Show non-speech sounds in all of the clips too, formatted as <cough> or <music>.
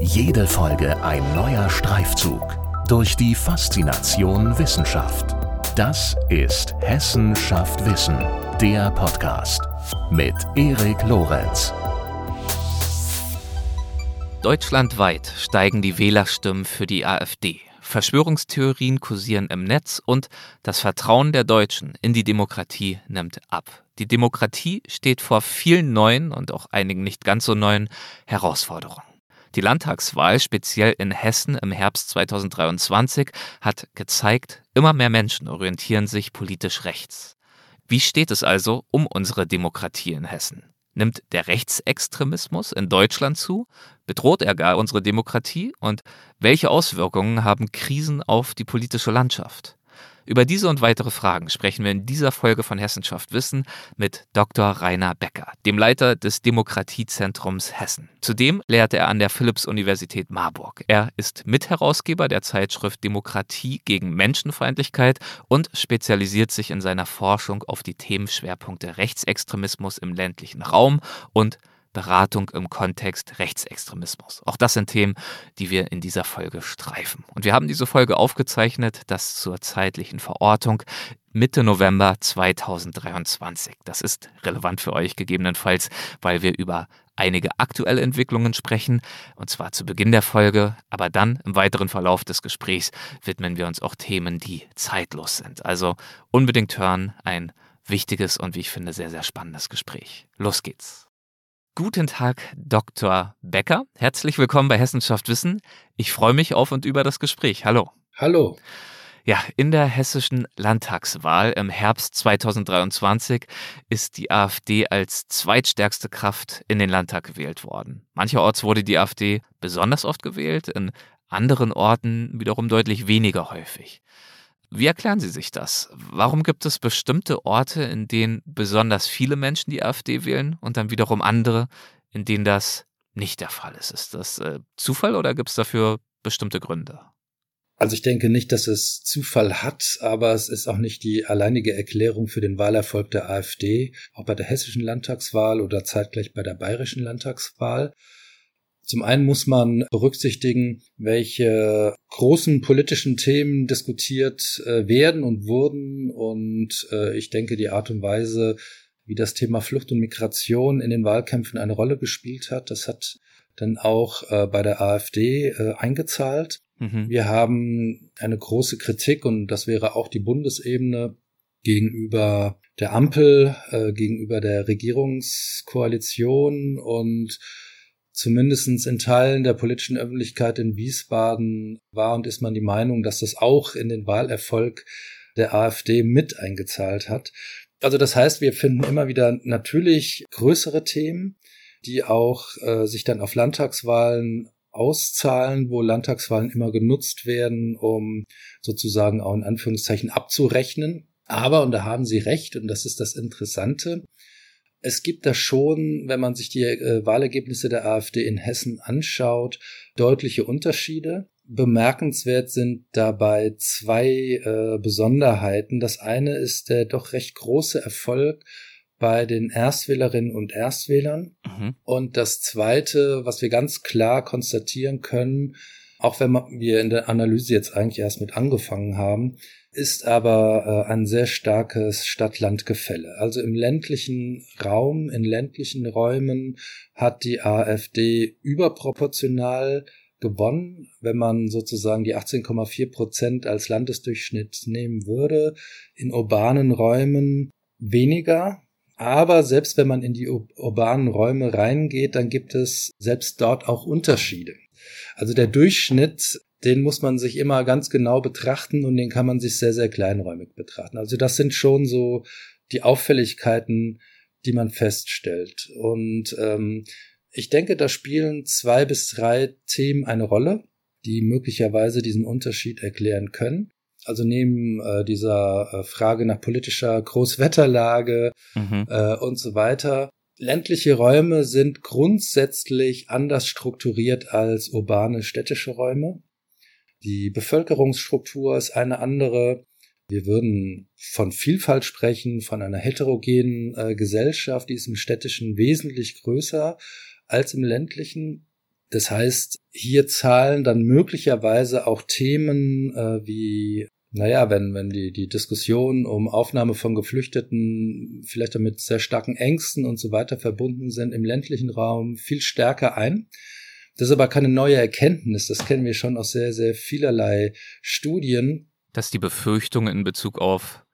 Jede Folge ein neuer Streifzug durch die Faszination Wissenschaft. Das ist Hessen schafft Wissen, der Podcast mit Erik Lorenz. Deutschlandweit steigen die Wählerstimmen für die AfD. Verschwörungstheorien kursieren im Netz und das Vertrauen der Deutschen in die Demokratie nimmt ab. Die Demokratie steht vor vielen neuen und auch einigen nicht ganz so neuen Herausforderungen. Die Landtagswahl, speziell in Hessen im Herbst 2023, hat gezeigt, immer mehr Menschen orientieren sich politisch rechts. Wie steht es also um unsere Demokratie in Hessen? Nimmt der Rechtsextremismus in Deutschland zu? Bedroht er gar unsere Demokratie? Und welche Auswirkungen haben Krisen auf die politische Landschaft? Über diese und weitere Fragen sprechen wir in dieser Folge von Hessenschaft Wissen mit Dr. Rainer Becker, dem Leiter des Demokratiezentrums Hessen. Zudem lehrt er an der Philipps-Universität Marburg. Er ist Mitherausgeber der Zeitschrift Demokratie gegen Menschenfeindlichkeit und spezialisiert sich in seiner Forschung auf die Themenschwerpunkte Rechtsextremismus im ländlichen Raum und Beratung im Kontext Rechtsextremismus. Auch das sind Themen, die wir in dieser Folge streifen. Und wir haben diese Folge aufgezeichnet, das zur zeitlichen Verortung Mitte November 2023. Das ist relevant für euch gegebenenfalls, weil wir über einige aktuelle Entwicklungen sprechen, und zwar zu Beginn der Folge, aber dann im weiteren Verlauf des Gesprächs widmen wir uns auch Themen, die zeitlos sind. Also unbedingt hören, ein wichtiges und wie ich finde sehr, sehr spannendes Gespräch. Los geht's. Guten Tag, Dr. Becker. Herzlich willkommen bei Hessenschaft Wissen. Ich freue mich auf und über das Gespräch. Hallo. Hallo. Ja, in der hessischen Landtagswahl im Herbst 2023 ist die AfD als zweitstärkste Kraft in den Landtag gewählt worden. Mancherorts wurde die AfD besonders oft gewählt, in anderen Orten wiederum deutlich weniger häufig. Wie erklären Sie sich das? Warum gibt es bestimmte Orte, in denen besonders viele Menschen die AfD wählen und dann wiederum andere, in denen das nicht der Fall ist? Ist das äh, Zufall oder gibt es dafür bestimmte Gründe? Also ich denke nicht, dass es Zufall hat, aber es ist auch nicht die alleinige Erklärung für den Wahlerfolg der AfD, auch bei der hessischen Landtagswahl oder zeitgleich bei der bayerischen Landtagswahl. Zum einen muss man berücksichtigen, welche großen politischen Themen diskutiert äh, werden und wurden. Und äh, ich denke, die Art und Weise, wie das Thema Flucht und Migration in den Wahlkämpfen eine Rolle gespielt hat, das hat dann auch äh, bei der AfD eingezahlt. Mhm. Wir haben eine große Kritik und das wäre auch die Bundesebene gegenüber der Ampel, äh, gegenüber der Regierungskoalition und zumindestens in Teilen der politischen Öffentlichkeit in Wiesbaden war und ist man die Meinung, dass das auch in den Wahlerfolg der AfD mit eingezahlt hat. Also das heißt, wir finden immer wieder natürlich größere Themen, die auch äh, sich dann auf Landtagswahlen auszahlen, wo Landtagswahlen immer genutzt werden, um sozusagen auch in Anführungszeichen abzurechnen. Aber, und da haben Sie recht, und das ist das Interessante, es gibt da schon, wenn man sich die äh, Wahlergebnisse der AfD in Hessen anschaut, deutliche Unterschiede. Bemerkenswert sind dabei zwei äh, Besonderheiten. Das eine ist der doch recht große Erfolg bei den Erstwählerinnen und Erstwählern. Mhm. Und das zweite, was wir ganz klar konstatieren können, auch wenn wir in der Analyse jetzt eigentlich erst mit angefangen haben, ist aber äh, ein sehr starkes Stadt-Land-Gefälle. Also im ländlichen Raum, in ländlichen Räumen hat die AfD überproportional gewonnen, wenn man sozusagen die 18,4 Prozent als Landesdurchschnitt nehmen würde. In urbanen Räumen weniger. Aber selbst wenn man in die urbanen Räume reingeht, dann gibt es selbst dort auch Unterschiede. Also der Durchschnitt den muss man sich immer ganz genau betrachten und den kann man sich sehr, sehr kleinräumig betrachten. Also das sind schon so die Auffälligkeiten, die man feststellt. Und ähm, ich denke, da spielen zwei bis drei Themen eine Rolle, die möglicherweise diesen Unterschied erklären können. Also neben äh, dieser äh, Frage nach politischer Großwetterlage mhm. äh, und so weiter. Ländliche Räume sind grundsätzlich anders strukturiert als urbane städtische Räume. Die Bevölkerungsstruktur ist eine andere. Wir würden von Vielfalt sprechen, von einer heterogenen äh, Gesellschaft, die ist im städtischen wesentlich größer als im ländlichen. Das heißt, hier zahlen dann möglicherweise auch Themen äh, wie naja, wenn, wenn die, die Diskussion um Aufnahme von Geflüchteten vielleicht damit sehr starken Ängsten und so weiter verbunden sind im ländlichen Raum viel stärker ein. Das ist aber keine neue Erkenntnis. Das kennen wir schon aus sehr, sehr vielerlei Studien. Dass die Befürchtungen in Bezug auf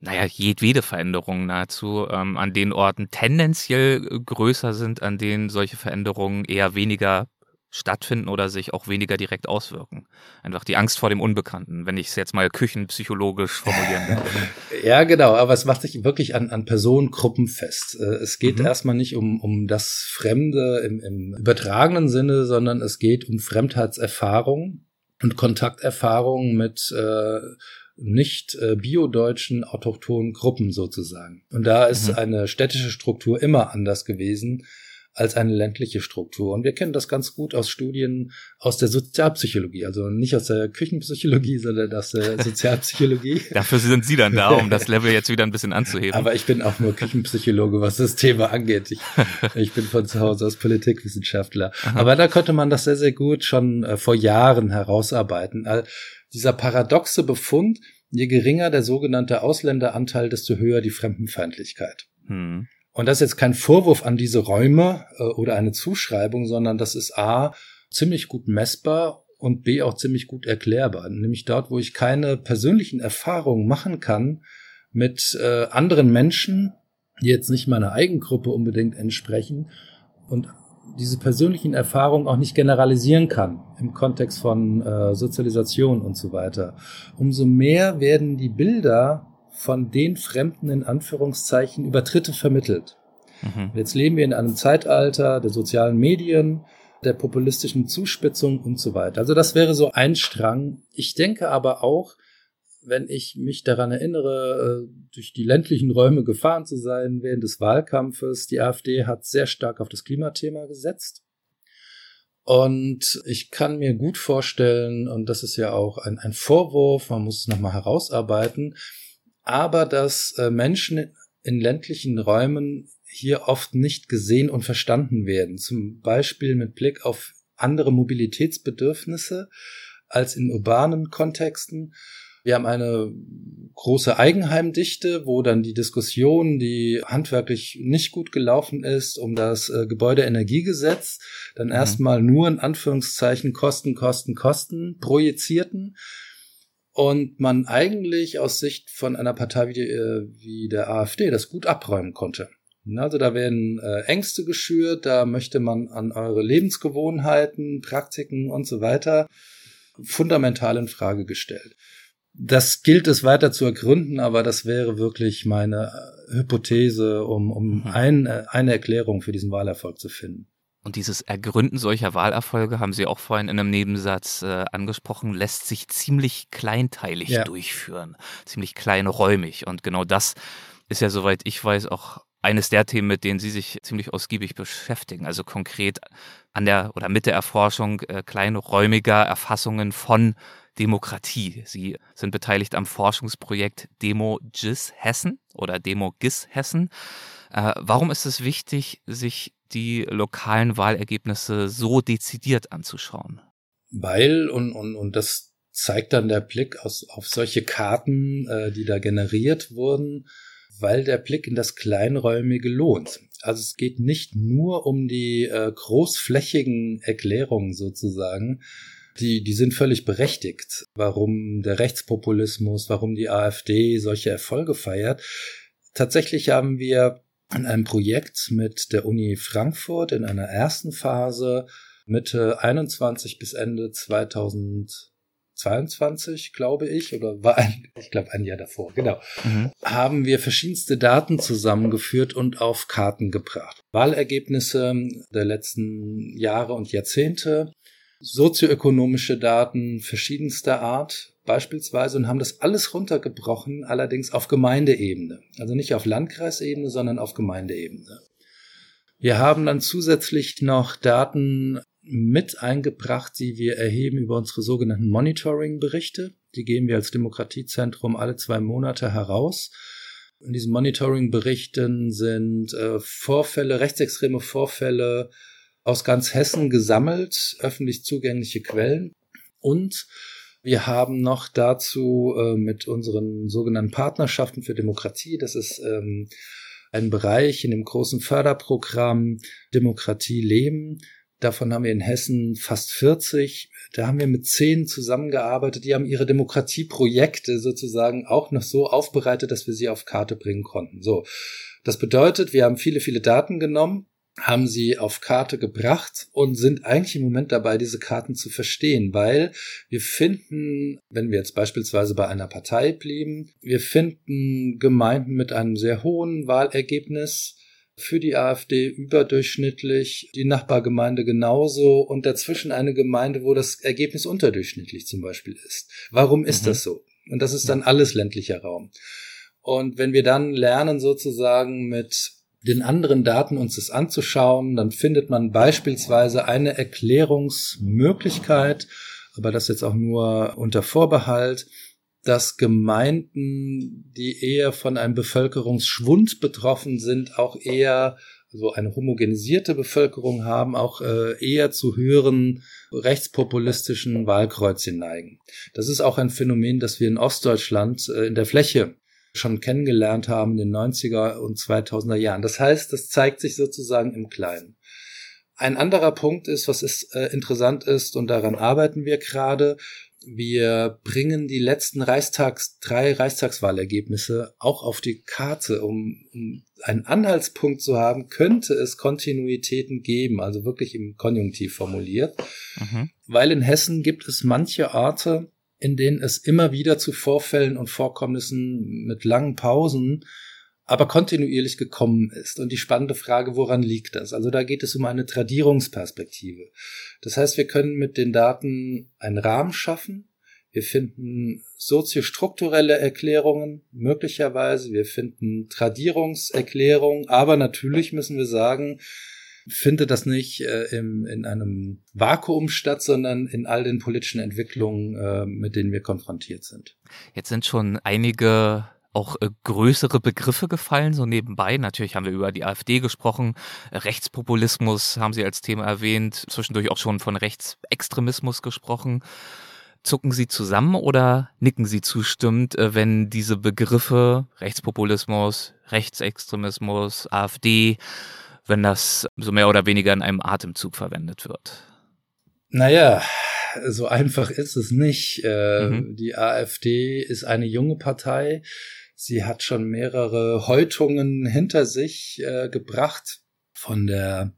naja, jedwede Veränderung nahezu ähm, an den Orten tendenziell größer sind, an denen solche Veränderungen eher weniger stattfinden oder sich auch weniger direkt auswirken. Einfach die Angst vor dem Unbekannten, wenn ich es jetzt mal küchenpsychologisch formulieren darf. <laughs> ja, genau, aber es macht sich wirklich an, an Personengruppen fest. Äh, es geht mhm. erstmal nicht um, um das Fremde im, im übertragenen Sinne, sondern es geht um Fremdheitserfahrung und Kontakterfahrung mit äh, nicht äh, biodeutschen autochthonen Gruppen sozusagen. Und da ist mhm. eine städtische Struktur immer anders gewesen als eine ländliche Struktur. Und wir kennen das ganz gut aus Studien aus der Sozialpsychologie, also nicht aus der Küchenpsychologie, sondern aus der <laughs> Sozialpsychologie. Dafür sind Sie dann da, um das Level jetzt wieder ein bisschen anzuheben. Aber ich bin auch nur Küchenpsychologe, was das Thema angeht. Ich, <laughs> ich bin von zu Hause aus Politikwissenschaftler. Aha. Aber da konnte man das sehr, sehr gut schon äh, vor Jahren herausarbeiten. Also dieser paradoxe Befund, je geringer der sogenannte Ausländeranteil, desto höher die Fremdenfeindlichkeit. Hm. Und das ist jetzt kein Vorwurf an diese Räume äh, oder eine Zuschreibung, sondern das ist A, ziemlich gut messbar und B, auch ziemlich gut erklärbar. Nämlich dort, wo ich keine persönlichen Erfahrungen machen kann mit äh, anderen Menschen, die jetzt nicht meiner Eigengruppe unbedingt entsprechen und diese persönlichen Erfahrungen auch nicht generalisieren kann im Kontext von äh, Sozialisation und so weiter. Umso mehr werden die Bilder von den Fremden in Anführungszeichen über Dritte vermittelt. Mhm. Jetzt leben wir in einem Zeitalter der sozialen Medien, der populistischen Zuspitzung und so weiter. Also das wäre so ein Strang. Ich denke aber auch, wenn ich mich daran erinnere, äh, durch die ländlichen Räume gefahren zu sein während des Wahlkampfes, die AfD hat sehr stark auf das Klimathema gesetzt. Und ich kann mir gut vorstellen, und das ist ja auch ein, ein Vorwurf, man muss es nochmal herausarbeiten, aber dass äh, Menschen in ländlichen Räumen hier oft nicht gesehen und verstanden werden. Zum Beispiel mit Blick auf andere Mobilitätsbedürfnisse als in urbanen Kontexten. Wir haben eine große Eigenheimdichte, wo dann die Diskussion, die handwerklich nicht gut gelaufen ist, um das äh, Gebäudeenergiegesetz, dann mhm. erstmal nur in Anführungszeichen Kosten, Kosten, Kosten projizierten und man eigentlich aus Sicht von einer Partei wie, die, äh, wie der AfD das gut abräumen konnte. Also da werden äh, Ängste geschürt, da möchte man an eure Lebensgewohnheiten, Praktiken und so weiter fundamental in Frage gestellt. Das gilt es weiter zu ergründen, aber das wäre wirklich meine Hypothese, um, um mhm. ein, äh, eine Erklärung für diesen Wahlerfolg zu finden. Und dieses Ergründen solcher Wahlerfolge, haben Sie auch vorhin in einem Nebensatz äh, angesprochen, lässt sich ziemlich kleinteilig ja. durchführen, ziemlich kleinräumig. Und genau das ist ja, soweit ich weiß, auch eines der Themen, mit denen Sie sich ziemlich ausgiebig beschäftigen. Also konkret an der oder mit der Erforschung äh, kleinräumiger Erfassungen von Demokratie. Sie sind beteiligt am Forschungsprojekt Demo GIS Hessen oder Demo GIS Hessen. Äh, warum ist es wichtig, sich die lokalen Wahlergebnisse so dezidiert anzuschauen? Weil, und, und, und das zeigt dann der Blick aus, auf solche Karten, äh, die da generiert wurden, weil der Blick in das Kleinräumige lohnt. Also es geht nicht nur um die äh, großflächigen Erklärungen sozusagen, die, die sind völlig berechtigt, warum der Rechtspopulismus, warum die AfD solche Erfolge feiert. Tatsächlich haben wir an einem Projekt mit der Uni Frankfurt in einer ersten Phase Mitte 21 bis Ende 2022, glaube ich, oder war ein, ich glaube ein Jahr davor, genau, mhm. haben wir verschiedenste Daten zusammengeführt und auf Karten gebracht. Wahlergebnisse der letzten Jahre und Jahrzehnte, sozioökonomische Daten verschiedenster Art, beispielsweise und haben das alles runtergebrochen, allerdings auf Gemeindeebene. Also nicht auf Landkreisebene, sondern auf Gemeindeebene. Wir haben dann zusätzlich noch Daten mit eingebracht, die wir erheben über unsere sogenannten Monitoring-Berichte. Die geben wir als Demokratiezentrum alle zwei Monate heraus. In diesen Monitoring-Berichten sind äh, Vorfälle, rechtsextreme Vorfälle, aus ganz Hessen gesammelt, öffentlich zugängliche Quellen. Und wir haben noch dazu äh, mit unseren sogenannten Partnerschaften für Demokratie, das ist ähm, ein Bereich in dem großen Förderprogramm Demokratie leben. Davon haben wir in Hessen fast 40. Da haben wir mit zehn zusammengearbeitet. Die haben ihre Demokratieprojekte sozusagen auch noch so aufbereitet, dass wir sie auf Karte bringen konnten. So. Das bedeutet, wir haben viele, viele Daten genommen, haben sie auf Karte gebracht und sind eigentlich im Moment dabei, diese Karten zu verstehen, weil wir finden, wenn wir jetzt beispielsweise bei einer Partei blieben, wir finden Gemeinden mit einem sehr hohen Wahlergebnis, für die AfD überdurchschnittlich, die Nachbargemeinde genauso und dazwischen eine Gemeinde, wo das Ergebnis unterdurchschnittlich zum Beispiel ist. Warum ist mhm. das so? Und das ist dann alles ländlicher Raum. Und wenn wir dann lernen, sozusagen mit den anderen Daten uns das anzuschauen, dann findet man beispielsweise eine Erklärungsmöglichkeit, aber das jetzt auch nur unter Vorbehalt, dass Gemeinden, die eher von einem Bevölkerungsschwund betroffen sind, auch eher so also eine homogenisierte Bevölkerung haben, auch äh, eher zu höheren rechtspopulistischen Wahlkreuzchen neigen. Das ist auch ein Phänomen, das wir in Ostdeutschland äh, in der Fläche schon kennengelernt haben in den 90er und 2000er Jahren. Das heißt, das zeigt sich sozusagen im Kleinen. Ein anderer Punkt ist, was ist, äh, interessant ist, und daran arbeiten wir gerade, wir bringen die letzten Reichstags, drei Reichstagswahlergebnisse auch auf die Karte, um, um einen Anhaltspunkt zu haben, könnte es Kontinuitäten geben, also wirklich im Konjunktiv formuliert. Mhm. Weil in Hessen gibt es manche Orte, in denen es immer wieder zu Vorfällen und Vorkommnissen mit langen Pausen aber kontinuierlich gekommen ist. Und die spannende Frage, woran liegt das? Also da geht es um eine Tradierungsperspektive. Das heißt, wir können mit den Daten einen Rahmen schaffen. Wir finden soziostrukturelle Erklärungen möglicherweise. Wir finden Tradierungserklärungen. Aber natürlich müssen wir sagen, findet das nicht äh, im, in einem Vakuum statt, sondern in all den politischen Entwicklungen, äh, mit denen wir konfrontiert sind. Jetzt sind schon einige auch äh, größere Begriffe gefallen, so nebenbei. Natürlich haben wir über die AfD gesprochen, Rechtspopulismus haben Sie als Thema erwähnt, zwischendurch auch schon von Rechtsextremismus gesprochen. Zucken Sie zusammen oder nicken Sie zustimmend, äh, wenn diese Begriffe Rechtspopulismus, Rechtsextremismus, AfD wenn das so mehr oder weniger in einem Atemzug verwendet wird? Naja, so einfach ist es nicht. Äh, mhm. Die AfD ist eine junge Partei. Sie hat schon mehrere Häutungen hinter sich äh, gebracht von der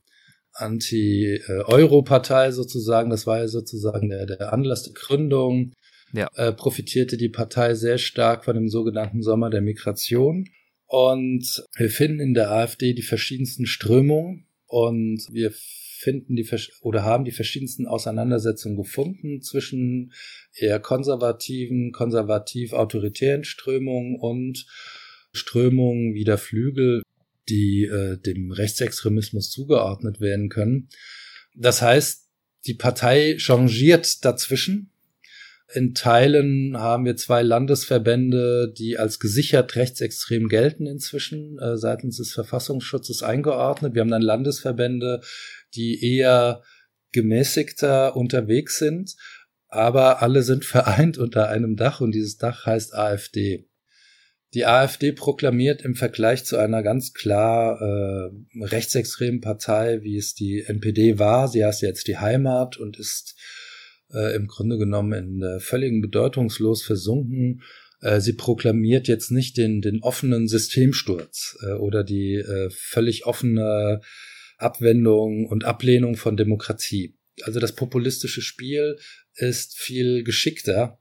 Anti-Euro-Partei sozusagen. Das war ja sozusagen der, der Anlass der Gründung. Ja. Äh, profitierte die Partei sehr stark von dem sogenannten Sommer der Migration. Und wir finden in der AfD die verschiedensten Strömungen und wir finden die oder haben die verschiedensten Auseinandersetzungen gefunden zwischen eher konservativen, konservativ-autoritären Strömungen und Strömungen wie der Flügel, die äh, dem Rechtsextremismus zugeordnet werden können. Das heißt, die Partei changiert dazwischen in Teilen haben wir zwei Landesverbände, die als gesichert rechtsextrem gelten inzwischen, äh, seitens des Verfassungsschutzes eingeordnet. Wir haben dann Landesverbände, die eher gemäßigter unterwegs sind, aber alle sind <laughs> vereint unter einem Dach und dieses Dach heißt AfD. Die AfD proklamiert im Vergleich zu einer ganz klar äh, rechtsextremen Partei, wie es die NPD war, sie heißt jetzt die Heimat und ist äh, im Grunde genommen in äh, völligen Bedeutungslos versunken. Äh, sie proklamiert jetzt nicht den, den offenen Systemsturz äh, oder die äh, völlig offene Abwendung und Ablehnung von Demokratie. Also das populistische Spiel ist viel geschickter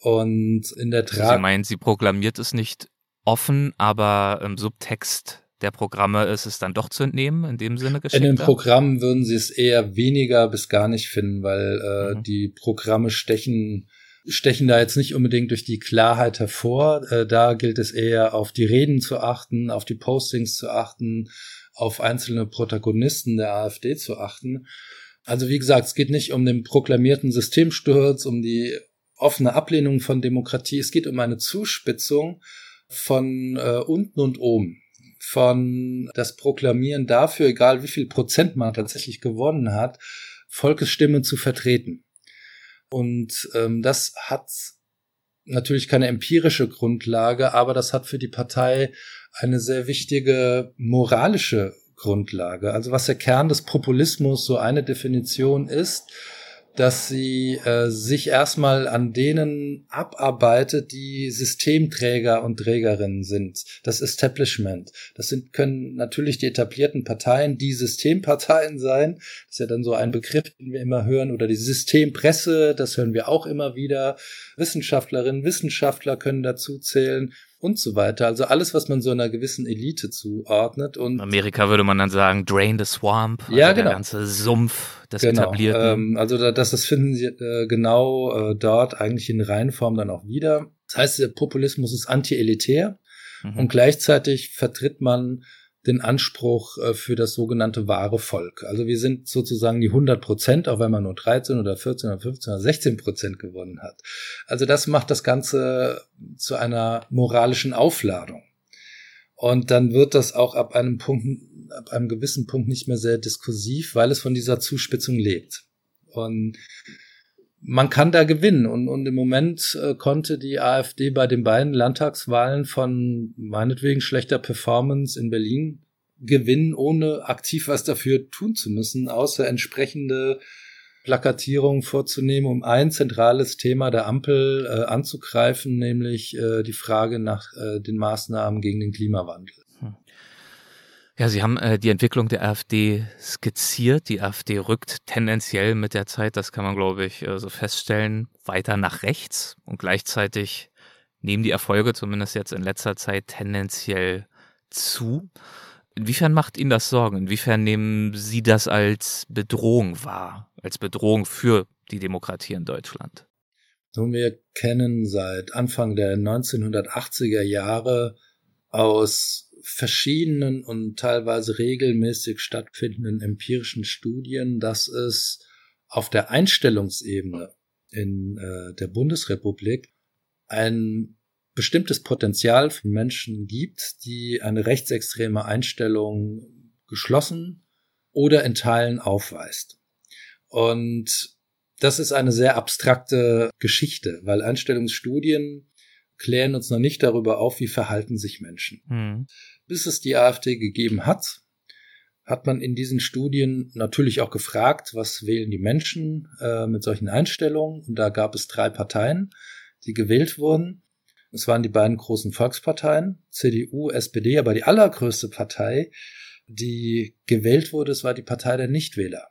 und in der Tra Sie meinen, sie proklamiert es nicht offen, aber im Subtext der Programme ist es dann doch zu entnehmen, in dem Sinne geschickter? In den Programmen würden sie es eher weniger bis gar nicht finden, weil äh, mhm. die Programme stechen stechen da jetzt nicht unbedingt durch die Klarheit hervor. Äh, da gilt es eher auf die Reden zu achten, auf die Postings zu achten, auf einzelne Protagonisten der AfD zu achten. Also wie gesagt, es geht nicht um den proklamierten Systemsturz, um die offene Ablehnung von Demokratie. Es geht um eine Zuspitzung von äh, unten und oben von das Proklamieren dafür, egal wie viel Prozent man tatsächlich gewonnen hat, Volkesstimmen zu vertreten. Und ähm, das hat natürlich keine empirische Grundlage, aber das hat für die Partei eine sehr wichtige moralische Grundlage. Also was der Kern des Populismus so eine Definition ist, dass sie äh, sich erstmal an denen abarbeitet, die Systemträger und Trägerinnen sind. Das Establishment. Das sind, können natürlich die etablierten Parteien, die Systemparteien <laughs> sein. Das ist ja dann so ein Begriff, den wir immer hören. Oder die Systempresse, das hören wir auch immer wieder. Wissenschaftlerinnen, Wissenschaftler können dazu zählen und so weiter. Also alles, was man so einer gewissen Elite zuordnet. Und In Amerika würde man dann sagen, drain the swamp. Also ja, genau. Der ganze Sumpf des genau. Etablierten. Ähm, also das, das finden Sie äh, genau äh, dort eigentlich in Reihenform dann auch wieder. Das heißt, der Populismus ist anti-elitär mhm. und gleichzeitig vertritt man den Anspruch äh, für das sogenannte wahre Volk. Also wir sind sozusagen die 100 Prozent, auch wenn man nur 13 oder 14 oder 15 oder 16 Prozent gewonnen hat. Also das macht das Ganze zu einer moralischen Aufladung. Und dann wird das auch ab einem Punkt, ab einem gewissen Punkt nicht mehr sehr diskursiv, weil es von dieser Zuspitzung lebt. Und man kann da gewinnen. Und, und im Moment äh, konnte die AfD bei den beiden Landtagswahlen von meinetwegen schlechter Performance in Berlin gewinnen, ohne aktiv was dafür tun zu müssen, außer entsprechende Plakatierungen vorzunehmen, um ein zentrales Thema der Ampel äh, anzugreifen, nämlich äh, die Frage nach äh, den Maßnahmen gegen den Klimawandel. Ja, Sie haben äh, die Entwicklung der AfD skizziert. Die AfD rückt tendenziell mit der Zeit, das kann man, glaube ich, äh, so feststellen, weiter nach rechts und gleichzeitig nehmen die Erfolge, zumindest jetzt in letzter Zeit, tendenziell zu. Inwiefern macht Ihnen das Sorgen? Inwiefern nehmen Sie das als Bedrohung wahr, als Bedrohung für die Demokratie in Deutschland? Nun, wir kennen seit Anfang der 1980er Jahre aus verschiedenen und teilweise regelmäßig stattfindenden empirischen Studien, dass es auf der Einstellungsebene in äh, der Bundesrepublik ein bestimmtes Potenzial von Menschen gibt, die eine rechtsextreme Einstellung geschlossen oder in Teilen aufweist. Und das ist eine sehr abstrakte Geschichte, weil Einstellungsstudien klären uns noch nicht darüber auf, wie verhalten sich Menschen. Mhm. Bis es die AfD gegeben hat, hat man in diesen Studien natürlich auch gefragt, was wählen die Menschen äh, mit solchen Einstellungen. Und da gab es drei Parteien, die gewählt wurden. Es waren die beiden großen Volksparteien, CDU, SPD, aber die allergrößte Partei, die gewählt wurde, es war die Partei der Nichtwähler.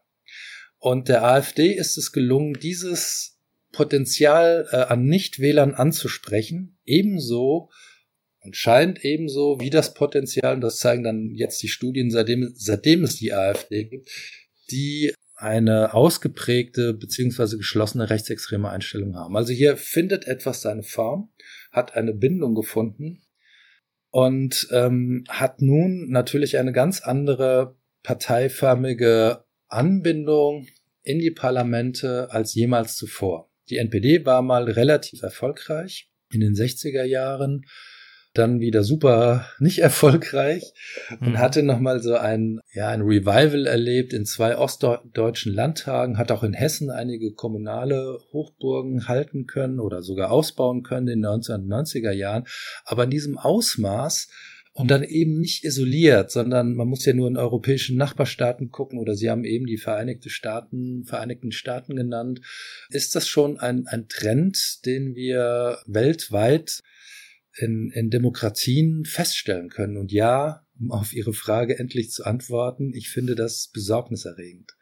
Und der AfD ist es gelungen, dieses Potenzial äh, an Nichtwählern anzusprechen, ebenso und scheint ebenso wie das Potenzial, und das zeigen dann jetzt die Studien, seitdem, seitdem es die AfD gibt, die eine ausgeprägte beziehungsweise geschlossene rechtsextreme Einstellung haben. Also hier findet etwas seine Form, hat eine Bindung gefunden und ähm, hat nun natürlich eine ganz andere parteiförmige Anbindung in die Parlamente als jemals zuvor. Die NPD war mal relativ erfolgreich in den 60er Jahren, dann wieder super <laughs> nicht erfolgreich und mhm. hatte nochmal so ein, ja, ein Revival erlebt in zwei ostdeutschen Landtagen, hat auch in Hessen einige kommunale Hochburgen halten können oder sogar ausbauen können in den 1990er Jahren. Aber in diesem Ausmaß, und dann eben nicht isoliert, sondern man muss ja nur in europäischen Nachbarstaaten gucken oder Sie haben eben die Vereinigte Staaten, Vereinigten Staaten genannt. Ist das schon ein, ein Trend, den wir weltweit in, in Demokratien feststellen können? Und ja, um auf Ihre Frage endlich zu antworten, ich finde das besorgniserregend.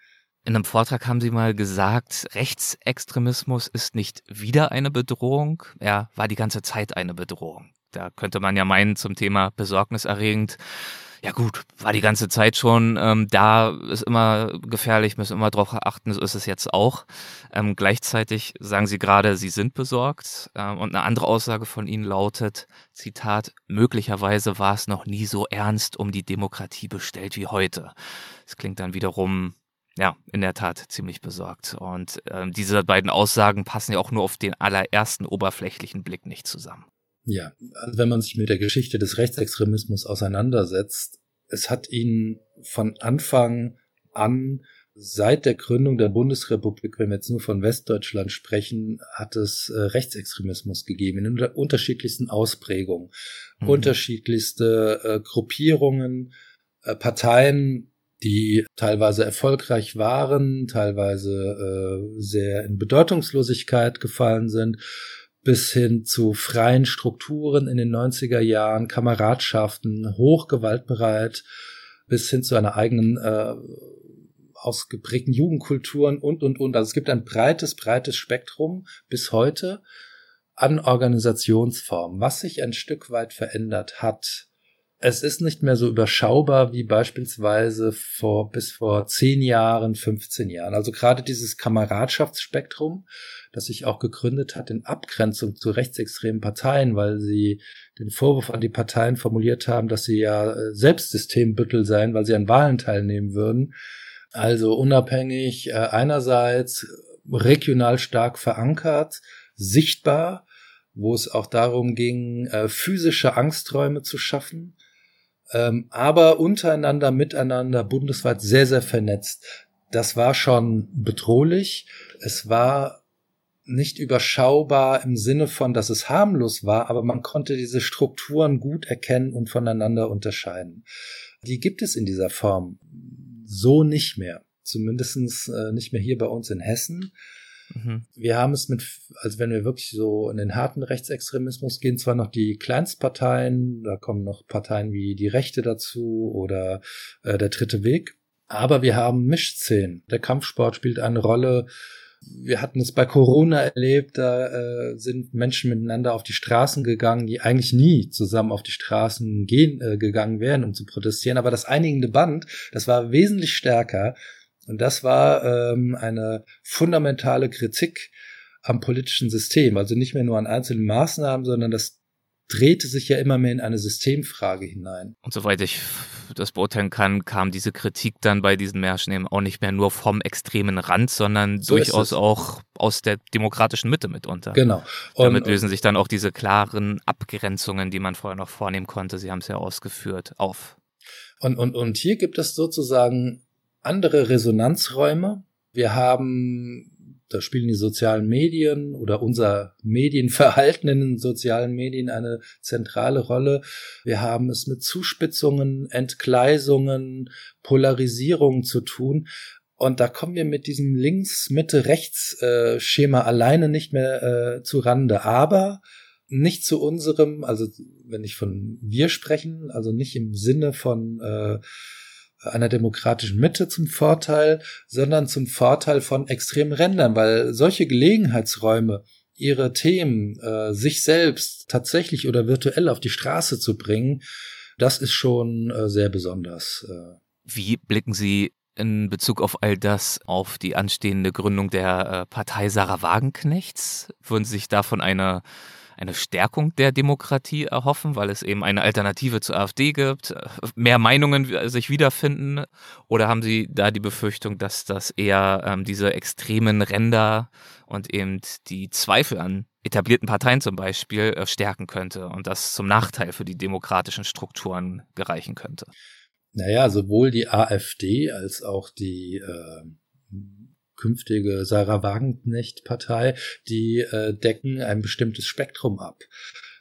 In einem Vortrag haben Sie mal gesagt, Rechtsextremismus ist nicht wieder eine Bedrohung, er war die ganze Zeit eine Bedrohung. Da könnte man ja meinen zum Thema besorgniserregend. Ja gut, war die ganze Zeit schon, ähm, da ist immer gefährlich, müssen immer darauf achten, so ist es jetzt auch. Ähm, gleichzeitig sagen Sie gerade, Sie sind besorgt ähm, und eine andere Aussage von Ihnen lautet, Zitat, möglicherweise war es noch nie so ernst um die Demokratie bestellt wie heute. Das klingt dann wiederum ja, in der Tat ziemlich besorgt. Und ähm, diese beiden Aussagen passen ja auch nur auf den allerersten oberflächlichen Blick nicht zusammen. Ja, also wenn man sich mit der Geschichte des Rechtsextremismus auseinandersetzt, es hat ihn von Anfang an Seit der Gründung der Bundesrepublik, wenn wir jetzt nur von Westdeutschland sprechen, hat es äh, Rechtsextremismus gegeben in unterschiedlichsten Ausprägungen, mhm. unterschiedlichste äh, Gruppierungen, äh, Parteien, die teilweise erfolgreich waren, teilweise äh, sehr in Bedeutungslosigkeit gefallen sind, bis hin zu freien Strukturen in den 90er Jahren, Kameradschaften, hochgewaltbereit, bis hin zu einer eigenen äh, ausgeprägten Jugendkulturen und, und, und. Also es gibt ein breites, breites Spektrum bis heute an Organisationsformen, was sich ein Stück weit verändert hat. Es ist nicht mehr so überschaubar wie beispielsweise vor, bis vor zehn Jahren, 15 Jahren. Also gerade dieses Kameradschaftsspektrum, das sich auch gegründet hat in Abgrenzung zu rechtsextremen Parteien, weil sie den Vorwurf an die Parteien formuliert haben, dass sie ja äh, selbst Systembüttel seien, weil sie an Wahlen teilnehmen würden also unabhängig, äh, einerseits regional stark verankert, sichtbar, wo es auch darum ging, äh, physische Angsträume zu schaffen, ähm, aber untereinander, miteinander, bundesweit sehr, sehr vernetzt. Das war schon bedrohlich. Es war nicht überschaubar im Sinne von, dass es harmlos war, aber man konnte diese Strukturen gut erkennen und voneinander unterscheiden. Die gibt es in dieser Form so nicht mehr. Zumindestens äh, nicht mehr hier bei uns in Hessen. Mhm. Wir haben es mit, also wenn wir wirklich so in den harten Rechtsextremismus gehen, zwar noch die Kleinstparteien, da kommen noch Parteien wie die Rechte dazu oder äh, der dritte Weg, aber wir haben Mischszenen. Der Kampfsport spielt eine Rolle, wir hatten es bei Corona erlebt, da äh, sind Menschen miteinander auf die Straßen gegangen, die eigentlich nie zusammen auf die Straßen gehen äh, gegangen wären, um zu protestieren. Aber das einigende Band, das war wesentlich stärker. Und das war ähm, eine fundamentale Kritik am politischen System. Also nicht mehr nur an einzelnen Maßnahmen, sondern das drehte sich ja immer mehr in eine Systemfrage hinein. Und soweit ich das beurteilen kann, kam diese Kritik dann bei diesen Märschen eben auch nicht mehr nur vom extremen Rand, sondern so durchaus auch aus der demokratischen Mitte mitunter. Genau. Und, Damit lösen sich dann auch diese klaren Abgrenzungen, die man vorher noch vornehmen konnte, Sie haben es ja ausgeführt, auf. Und, und, und hier gibt es sozusagen andere Resonanzräume. Wir haben da spielen die sozialen Medien oder unser Medienverhalten in den sozialen Medien eine zentrale Rolle. Wir haben es mit Zuspitzungen, Entgleisungen, Polarisierungen zu tun. Und da kommen wir mit diesem Links-Mitte-Rechts-Schema alleine nicht mehr äh, zu Rande. Aber nicht zu unserem, also wenn ich von wir sprechen, also nicht im Sinne von äh, einer demokratischen Mitte zum Vorteil, sondern zum Vorteil von extremen Rändern, weil solche Gelegenheitsräume, ihre Themen, äh, sich selbst tatsächlich oder virtuell auf die Straße zu bringen, das ist schon äh, sehr besonders. Äh. Wie blicken Sie in Bezug auf all das auf die anstehende Gründung der äh, Partei Sarah Wagenknechts? Würden Sie sich davon eine eine Stärkung der Demokratie erhoffen, weil es eben eine Alternative zur AfD gibt, mehr Meinungen sich wiederfinden? Oder haben Sie da die Befürchtung, dass das eher ähm, diese extremen Ränder und eben die Zweifel an etablierten Parteien zum Beispiel äh, stärken könnte und das zum Nachteil für die demokratischen Strukturen gereichen könnte? Naja, sowohl die AfD als auch die äh, künftige Sarah Wagenknecht-Partei, die äh, decken ein bestimmtes Spektrum ab.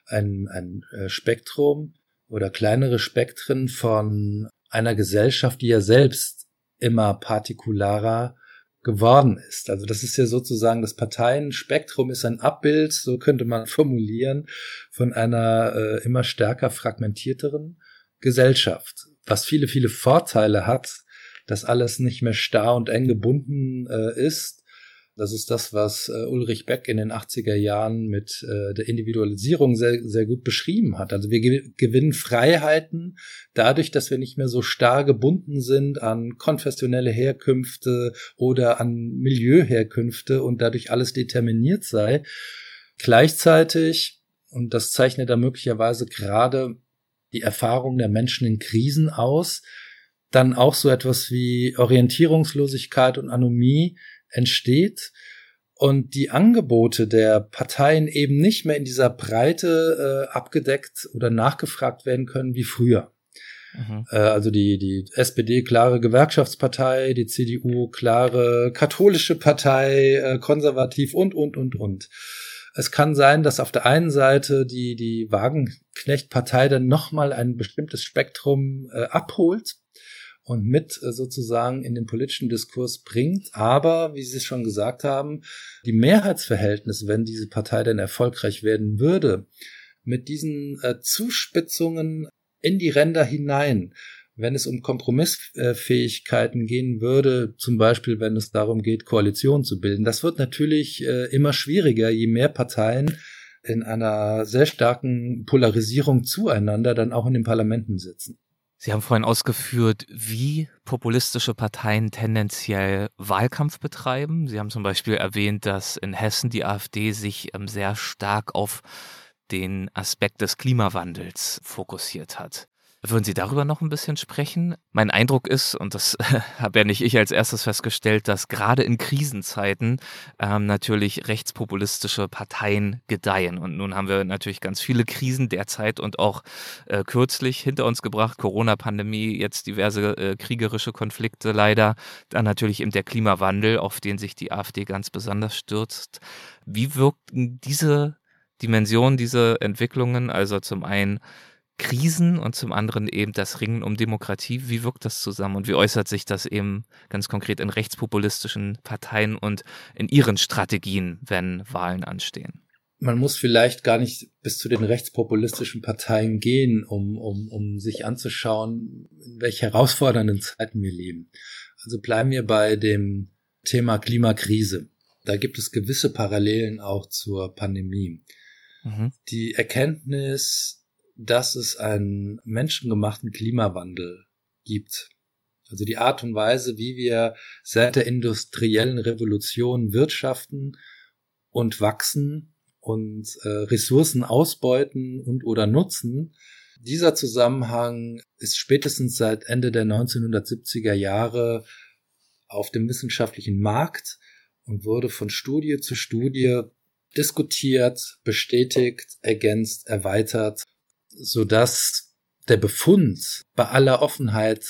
Ein, ein äh, Spektrum oder kleinere Spektren von einer Gesellschaft, die ja selbst immer partikularer geworden ist. Also das ist ja sozusagen das Parteienspektrum ist ein Abbild, so könnte man formulieren, von einer äh, immer stärker fragmentierteren Gesellschaft, was viele, viele Vorteile hat, dass alles nicht mehr starr und eng gebunden äh, ist. Das ist das, was äh, Ulrich Beck in den 80er Jahren mit äh, der Individualisierung sehr, sehr gut beschrieben hat. Also wir ge gewinnen Freiheiten dadurch, dass wir nicht mehr so starr gebunden sind an konfessionelle Herkünfte oder an Milieuherkünfte und dadurch alles determiniert sei. Gleichzeitig, und das zeichnet da möglicherweise gerade die Erfahrung der Menschen in Krisen aus, dann auch so etwas wie Orientierungslosigkeit und Anomie entsteht. und die Angebote der Parteien eben nicht mehr in dieser Breite äh, abgedeckt oder nachgefragt werden können wie früher. Mhm. Äh, also die, die SPD klare Gewerkschaftspartei, die CDU klare katholische Partei, äh, konservativ und, und, und, und. Es kann sein, dass auf der einen Seite die, die Wagenknecht-Partei dann nochmal ein bestimmtes Spektrum äh, abholt und mit äh, sozusagen in den politischen Diskurs bringt. Aber, wie Sie es schon gesagt haben, die Mehrheitsverhältnisse, wenn diese Partei denn erfolgreich werden würde, mit diesen äh, Zuspitzungen in die Ränder hinein, wenn es um Kompromissfähigkeiten gehen würde, zum Beispiel wenn es darum geht, Koalitionen zu bilden, das wird natürlich äh, immer schwieriger, je mehr Parteien in einer sehr starken Polarisierung zueinander dann auch in den Parlamenten sitzen. Sie haben vorhin ausgeführt, wie populistische Parteien tendenziell Wahlkampf betreiben. Sie haben zum Beispiel erwähnt, dass in Hessen die AfD sich ähm, sehr stark auf den Aspekt des Klimawandels fokussiert hat. Würden Sie darüber noch ein bisschen sprechen? Mein Eindruck ist, und das <laughs> habe ja nicht ich als erstes festgestellt, dass gerade in Krisenzeiten ähm, natürlich rechtspopulistische Parteien gedeihen. Und nun haben wir natürlich ganz viele Krisen derzeit und auch äh, kürzlich hinter uns gebracht. Corona-Pandemie, jetzt diverse äh, kriegerische Konflikte leider. Dann natürlich eben der Klimawandel, auf den sich die AfD ganz besonders stürzt. Wie wirken diese Dimensionen, diese Entwicklungen, also zum einen Krisen und zum anderen eben das Ringen um Demokratie. Wie wirkt das zusammen und wie äußert sich das eben ganz konkret in rechtspopulistischen Parteien und in ihren Strategien, wenn Wahlen anstehen? Man muss vielleicht gar nicht bis zu den rechtspopulistischen Parteien gehen, um, um, um sich anzuschauen, in welche herausfordernden Zeiten wir leben. Also bleiben wir bei dem Thema Klimakrise. Da gibt es gewisse Parallelen auch zur Pandemie. Mhm. Die Erkenntnis, dass es einen menschengemachten Klimawandel gibt. Also die Art und Weise, wie wir seit der industriellen Revolution wirtschaften und wachsen und äh, Ressourcen ausbeuten und oder nutzen. Dieser Zusammenhang ist spätestens seit Ende der 1970er Jahre auf dem wissenschaftlichen Markt und wurde von Studie zu Studie diskutiert, bestätigt, ergänzt, erweitert so dass der Befund bei aller Offenheit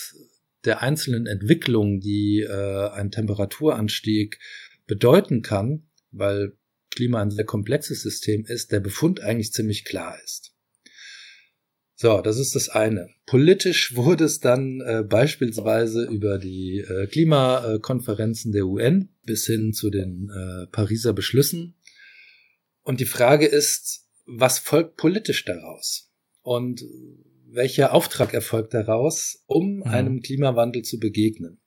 der einzelnen Entwicklungen, die äh, ein Temperaturanstieg bedeuten kann, weil Klima ein sehr komplexes System ist, der Befund eigentlich ziemlich klar ist. So, das ist das eine. Politisch wurde es dann äh, beispielsweise über die äh, Klimakonferenzen der UN bis hin zu den äh, Pariser Beschlüssen. Und die Frage ist, was folgt politisch daraus? Und welcher Auftrag erfolgt daraus, um mhm. einem Klimawandel zu begegnen.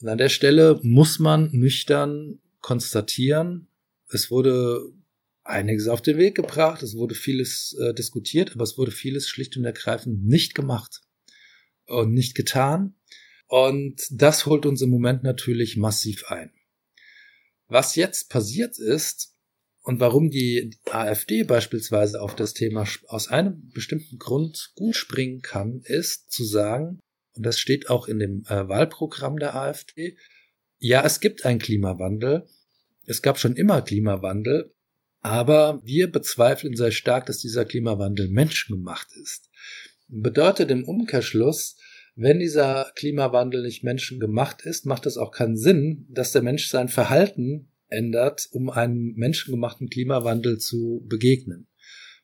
Und an der Stelle muss man nüchtern konstatieren, es wurde einiges auf den Weg gebracht, es wurde vieles äh, diskutiert, aber es wurde vieles schlicht und ergreifend nicht gemacht und nicht getan. Und das holt uns im Moment natürlich massiv ein. Was jetzt passiert ist, und warum die AfD beispielsweise auf das Thema aus einem bestimmten Grund gut springen kann, ist zu sagen, und das steht auch in dem äh, Wahlprogramm der AfD, ja, es gibt einen Klimawandel, es gab schon immer Klimawandel, aber wir bezweifeln sehr stark, dass dieser Klimawandel menschengemacht ist. Bedeutet im Umkehrschluss, wenn dieser Klimawandel nicht menschengemacht ist, macht es auch keinen Sinn, dass der Mensch sein Verhalten ändert, um einem menschengemachten Klimawandel zu begegnen.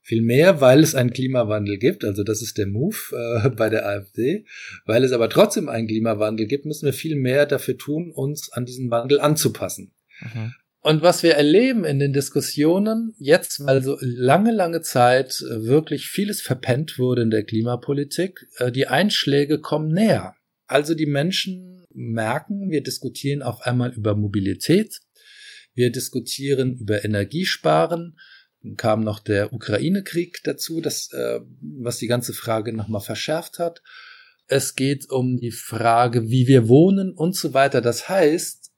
Vielmehr, weil es einen Klimawandel gibt, also das ist der Move äh, <laughs> bei der AfD, weil es aber trotzdem einen Klimawandel gibt, müssen wir viel mehr dafür tun, uns an diesen Wandel anzupassen. Mhm. Und was wir erleben in den Diskussionen jetzt, weil so lange, lange Zeit äh, wirklich vieles verpennt wurde in der Klimapolitik, äh, die Einschläge kommen näher. Also die Menschen merken, wir diskutieren auf einmal über Mobilität, wir diskutieren über Energiesparen. Dann kam noch der Ukraine-Krieg dazu, das, äh, was die ganze Frage nochmal verschärft hat. Es geht um die Frage, wie wir wohnen und so weiter. Das heißt,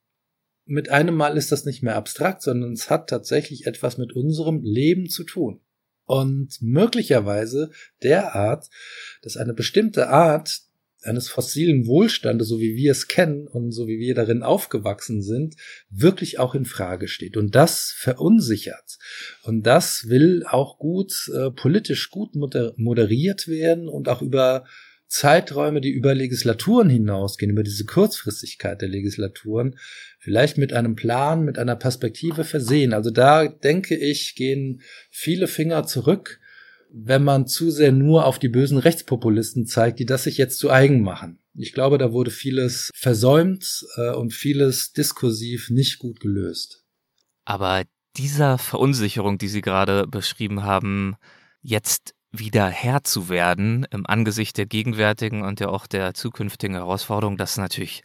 mit einem Mal ist das nicht mehr abstrakt, sondern es hat tatsächlich etwas mit unserem Leben zu tun. Und möglicherweise derart, dass eine bestimmte Art eines fossilen Wohlstandes, so wie wir es kennen und so wie wir darin aufgewachsen sind, wirklich auch in Frage steht. Und das verunsichert. Und das will auch gut äh, politisch gut moderiert werden und auch über Zeiträume, die über Legislaturen hinausgehen, über diese Kurzfristigkeit der Legislaturen, vielleicht mit einem Plan, mit einer Perspektive versehen. Also da denke ich, gehen viele Finger zurück, wenn man zu sehr nur auf die bösen Rechtspopulisten zeigt, die das sich jetzt zu eigen machen. Ich glaube, da wurde vieles versäumt äh, und vieles diskursiv nicht gut gelöst. Aber dieser Verunsicherung, die Sie gerade beschrieben haben, jetzt wieder Herr zu werden im Angesicht der gegenwärtigen und ja auch der zukünftigen Herausforderung, das ist natürlich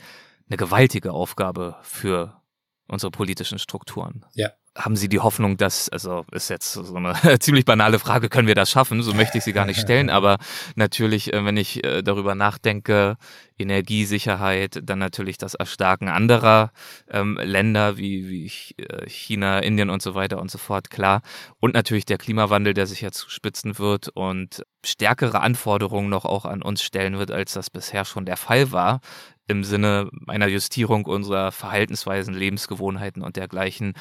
eine gewaltige Aufgabe für unsere politischen Strukturen. Ja, haben Sie die Hoffnung, dass, also ist jetzt so eine <laughs> ziemlich banale Frage, können wir das schaffen? So möchte ich sie gar nicht stellen, aber natürlich, äh, wenn ich äh, darüber nachdenke, Energiesicherheit, dann natürlich das Erstarken anderer ähm, Länder wie, wie äh, China, Indien und so weiter und so fort, klar. Und natürlich der Klimawandel, der sich jetzt spitzen wird und stärkere Anforderungen noch auch an uns stellen wird, als das bisher schon der Fall war im Sinne einer Justierung unserer Verhaltensweisen, Lebensgewohnheiten und dergleichen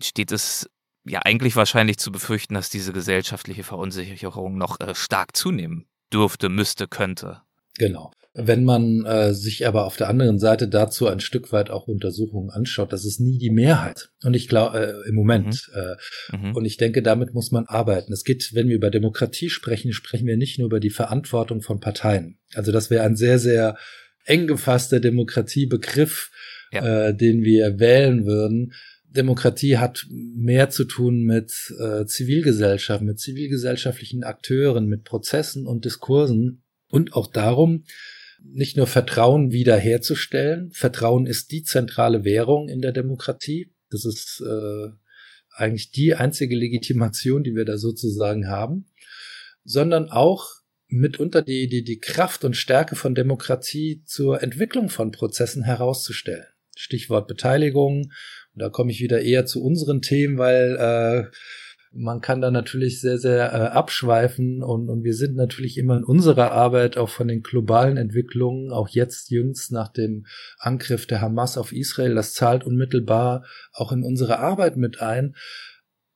steht es ja eigentlich wahrscheinlich zu befürchten, dass diese gesellschaftliche Verunsicherung noch äh, stark zunehmen dürfte, müsste, könnte. Genau. Wenn man äh, sich aber auf der anderen Seite dazu ein Stück weit auch Untersuchungen anschaut, das ist nie die Mehrheit. Und ich glaube, äh, im Moment. Mhm. Äh, mhm. Und ich denke, damit muss man arbeiten. Es geht, wenn wir über Demokratie sprechen, sprechen wir nicht nur über die Verantwortung von Parteien. Also das wäre ein sehr, sehr eng gefasster Demokratiebegriff, ja. äh, den wir wählen würden. Demokratie hat mehr zu tun mit äh, Zivilgesellschaft, mit zivilgesellschaftlichen Akteuren, mit Prozessen und Diskursen und auch darum, nicht nur Vertrauen wiederherzustellen. Vertrauen ist die zentrale Währung in der Demokratie. Das ist äh, eigentlich die einzige Legitimation, die wir da sozusagen haben, sondern auch mitunter die, die, die Kraft und Stärke von Demokratie zur Entwicklung von Prozessen herauszustellen. Stichwort Beteiligung und da komme ich wieder eher zu unseren Themen, weil äh, man kann da natürlich sehr, sehr äh, abschweifen und, und wir sind natürlich immer in unserer Arbeit auch von den globalen Entwicklungen, auch jetzt jüngst nach dem Angriff der Hamas auf Israel, das zahlt unmittelbar auch in unsere Arbeit mit ein.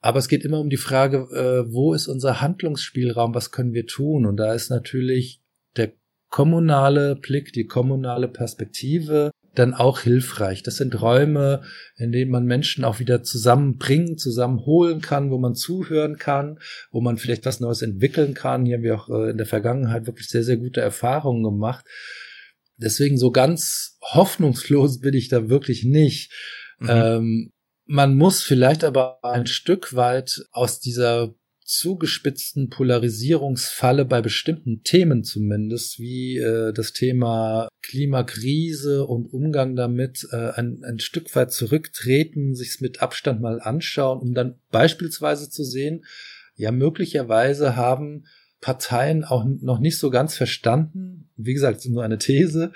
Aber es geht immer um die Frage, äh, wo ist unser Handlungsspielraum, was können wir tun? Und da ist natürlich der kommunale Blick, die kommunale Perspektive dann auch hilfreich. Das sind Räume, in denen man Menschen auch wieder zusammenbringen, zusammenholen kann, wo man zuhören kann, wo man vielleicht was Neues entwickeln kann. Hier haben wir auch äh, in der Vergangenheit wirklich sehr, sehr gute Erfahrungen gemacht. Deswegen so ganz hoffnungslos bin ich da wirklich nicht. Mhm. Ähm, man muss vielleicht aber ein Stück weit aus dieser zugespitzten Polarisierungsfalle bei bestimmten Themen zumindest, wie äh, das Thema Klimakrise und Umgang damit, äh, ein, ein Stück weit zurücktreten, sich's mit Abstand mal anschauen, um dann beispielsweise zu sehen, ja, möglicherweise haben Parteien auch noch nicht so ganz verstanden, wie gesagt, nur eine These,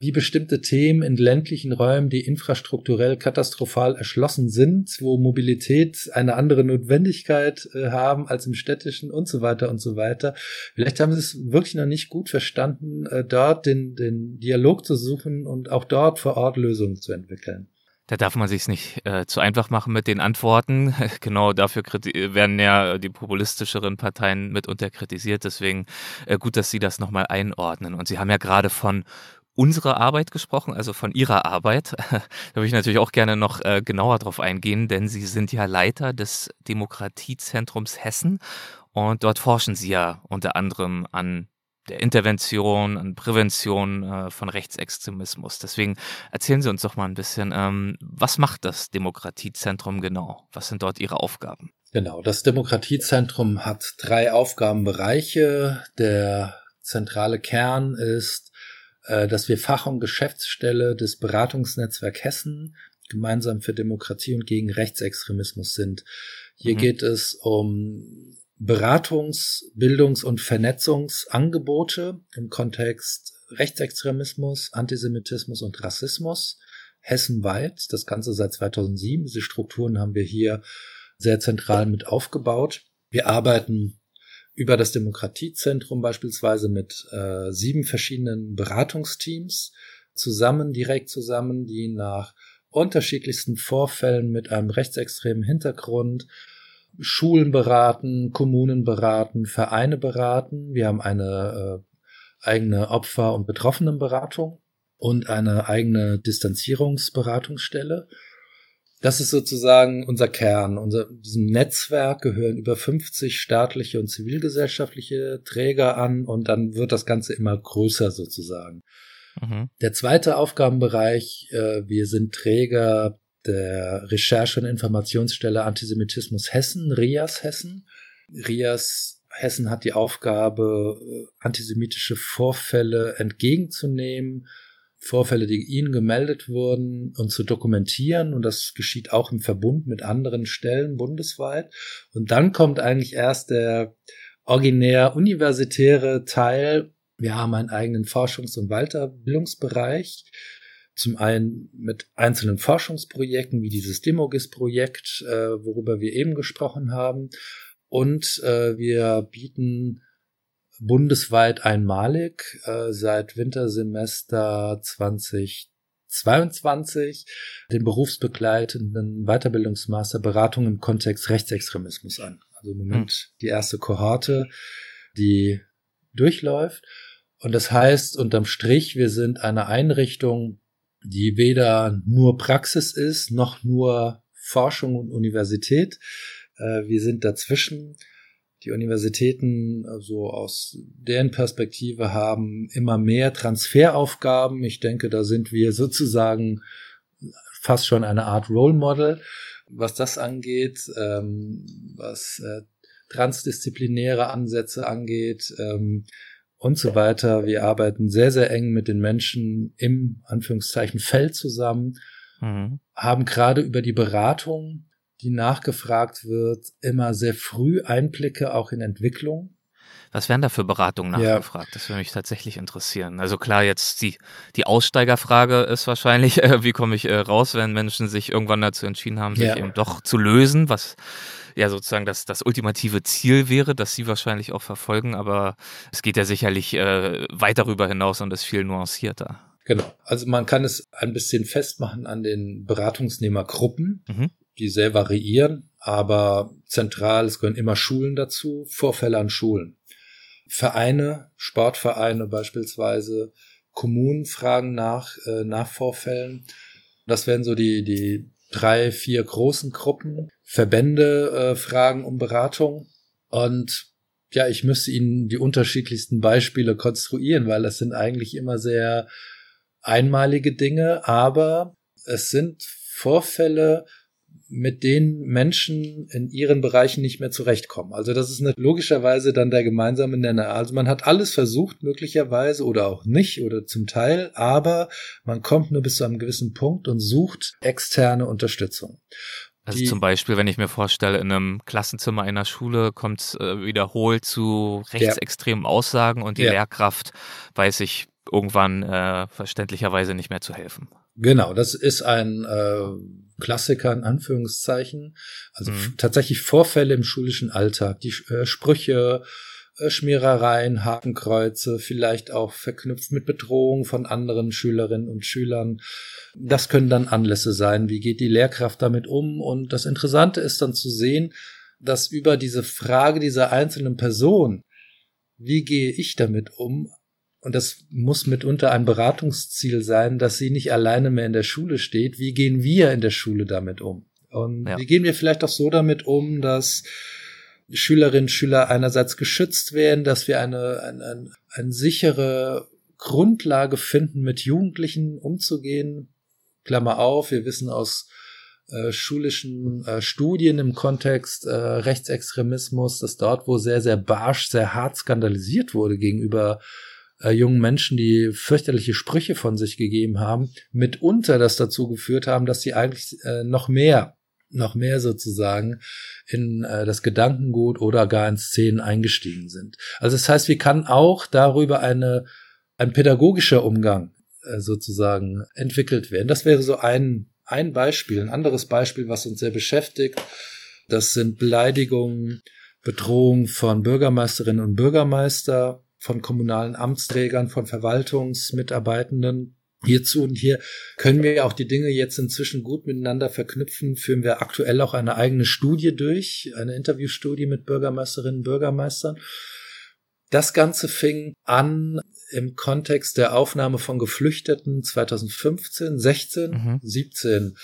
wie bestimmte Themen in ländlichen Räumen, die infrastrukturell katastrophal erschlossen sind, wo Mobilität eine andere Notwendigkeit äh, haben als im städtischen und so weiter und so weiter. Vielleicht haben sie es wirklich noch nicht gut verstanden, äh, dort den, den Dialog zu suchen und auch dort vor Ort Lösungen zu entwickeln. Da darf man sich nicht äh, zu einfach machen mit den Antworten. <laughs> genau dafür werden ja die populistischeren Parteien mitunter kritisiert. Deswegen äh, gut, dass Sie das nochmal einordnen. Und Sie haben ja gerade von unserer Arbeit gesprochen, also von Ihrer Arbeit. <laughs> da würde ich natürlich auch gerne noch äh, genauer drauf eingehen, denn Sie sind ja Leiter des Demokratiezentrums Hessen und dort forschen Sie ja unter anderem an der Intervention, an Prävention äh, von Rechtsextremismus. Deswegen erzählen Sie uns doch mal ein bisschen, ähm, was macht das Demokratiezentrum genau? Was sind dort Ihre Aufgaben? Genau, das Demokratiezentrum hat drei Aufgabenbereiche. Der zentrale Kern ist, äh, dass wir Fach- und Geschäftsstelle des Beratungsnetzwerk Hessen gemeinsam für Demokratie und gegen Rechtsextremismus sind. Hier mhm. geht es um Beratungs-, Bildungs- und Vernetzungsangebote im Kontext Rechtsextremismus, Antisemitismus und Rassismus hessenweit. Das Ganze seit 2007. Diese Strukturen haben wir hier sehr zentral mit aufgebaut. Wir arbeiten über das Demokratiezentrum beispielsweise mit äh, sieben verschiedenen Beratungsteams zusammen, direkt zusammen, die nach unterschiedlichsten Vorfällen mit einem rechtsextremen Hintergrund Schulen beraten, Kommunen beraten, Vereine beraten. Wir haben eine äh, eigene Opfer- und Betroffenenberatung und eine eigene Distanzierungsberatungsstelle. Das ist sozusagen unser Kern. Unser, diesem Netzwerk gehören über 50 staatliche und zivilgesellschaftliche Träger an und dann wird das Ganze immer größer sozusagen. Mhm. Der zweite Aufgabenbereich, äh, wir sind Träger der Recherche- und Informationsstelle Antisemitismus Hessen, RIAS Hessen. RIAS Hessen hat die Aufgabe, äh, antisemitische Vorfälle entgegenzunehmen, Vorfälle, die ihnen gemeldet wurden und zu dokumentieren. Und das geschieht auch im Verbund mit anderen Stellen bundesweit. Und dann kommt eigentlich erst der originär universitäre Teil. Wir haben einen eigenen Forschungs- und Weiterbildungsbereich. Zum einen mit einzelnen Forschungsprojekten wie dieses Demogis-Projekt, äh, worüber wir eben gesprochen haben. Und äh, wir bieten bundesweit einmalig äh, seit Wintersemester 2022 den berufsbegleitenden Weiterbildungsmaster Beratung im Kontext Rechtsextremismus an. Also im Moment hm. die erste Kohorte, die durchläuft. Und das heißt unterm Strich, wir sind eine Einrichtung, die weder nur Praxis ist, noch nur Forschung und Universität. Äh, wir sind dazwischen die Universitäten, also aus deren Perspektive, haben immer mehr Transferaufgaben. Ich denke, da sind wir sozusagen fast schon eine Art Role Model, was das angeht, ähm, was äh, transdisziplinäre Ansätze angeht ähm, und so weiter. Wir arbeiten sehr, sehr eng mit den Menschen im Anführungszeichen Feld zusammen, mhm. haben gerade über die Beratung die nachgefragt wird, immer sehr früh Einblicke auch in Entwicklung. Was wären da für Beratungen nachgefragt? Ja. Das würde mich tatsächlich interessieren. Also klar, jetzt die, die Aussteigerfrage ist wahrscheinlich, <laughs> äh, wie komme ich äh, raus, wenn Menschen sich irgendwann dazu entschieden haben, sich ja. eben doch zu lösen, was ja sozusagen das, das ultimative Ziel wäre, das sie wahrscheinlich auch verfolgen, aber es geht ja sicherlich äh, weit darüber hinaus und ist viel nuancierter. Genau. Also man kann es ein bisschen festmachen an den Beratungsnehmergruppen. Mhm die sehr variieren, aber zentral, es gehören immer Schulen dazu, Vorfälle an Schulen. Vereine, Sportvereine beispielsweise, Kommunen fragen nach, äh, nach Vorfällen. Das wären so die, die drei, vier großen Gruppen. Verbände äh, fragen um Beratung. Und ja, ich müsste Ihnen die unterschiedlichsten Beispiele konstruieren, weil das sind eigentlich immer sehr einmalige Dinge, aber es sind Vorfälle, mit denen Menschen in ihren Bereichen nicht mehr zurechtkommen. Also das ist eine, logischerweise dann der gemeinsame Nenner. Also man hat alles versucht, möglicherweise oder auch nicht oder zum Teil, aber man kommt nur bis zu einem gewissen Punkt und sucht externe Unterstützung. Also die, zum Beispiel, wenn ich mir vorstelle, in einem Klassenzimmer einer Schule kommt es äh, wiederholt zu rechtsextremen ja. Aussagen und die ja. Lehrkraft weiß ich irgendwann äh, verständlicherweise nicht mehr zu helfen. Genau, das ist ein äh, Klassiker in Anführungszeichen. Also mhm. tatsächlich Vorfälle im schulischen Alltag, die äh, Sprüche, äh, Schmierereien, Hakenkreuze, vielleicht auch verknüpft mit Bedrohung von anderen Schülerinnen und Schülern. Das können dann Anlässe sein. Wie geht die Lehrkraft damit um? Und das Interessante ist dann zu sehen, dass über diese Frage dieser einzelnen Person, wie gehe ich damit um, und das muss mitunter ein Beratungsziel sein, dass sie nicht alleine mehr in der Schule steht. Wie gehen wir in der Schule damit um? Und ja. wie gehen wir vielleicht auch so damit um, dass Schülerinnen und Schüler einerseits geschützt werden, dass wir eine, eine, eine, eine sichere Grundlage finden, mit Jugendlichen umzugehen. Klammer auf, wir wissen aus äh, schulischen äh, Studien im Kontext äh, Rechtsextremismus, dass dort, wo sehr, sehr barsch, sehr hart skandalisiert wurde gegenüber äh, jungen Menschen, die fürchterliche Sprüche von sich gegeben haben, mitunter das dazu geführt haben, dass sie eigentlich äh, noch mehr noch mehr sozusagen in äh, das Gedankengut oder gar in Szenen eingestiegen sind. Also das heißt, wie kann auch darüber eine ein pädagogischer Umgang äh, sozusagen entwickelt werden. Das wäre so ein ein Beispiel, ein anderes Beispiel, was uns sehr beschäftigt. Das sind Beleidigungen Bedrohung von Bürgermeisterinnen und Bürgermeister, von kommunalen Amtsträgern, von Verwaltungsmitarbeitenden. Hierzu und hier können wir auch die Dinge jetzt inzwischen gut miteinander verknüpfen. Führen wir aktuell auch eine eigene Studie durch, eine Interviewstudie mit Bürgermeisterinnen und Bürgermeistern. Das Ganze fing an im Kontext der Aufnahme von Geflüchteten 2015, 16, mhm. 17.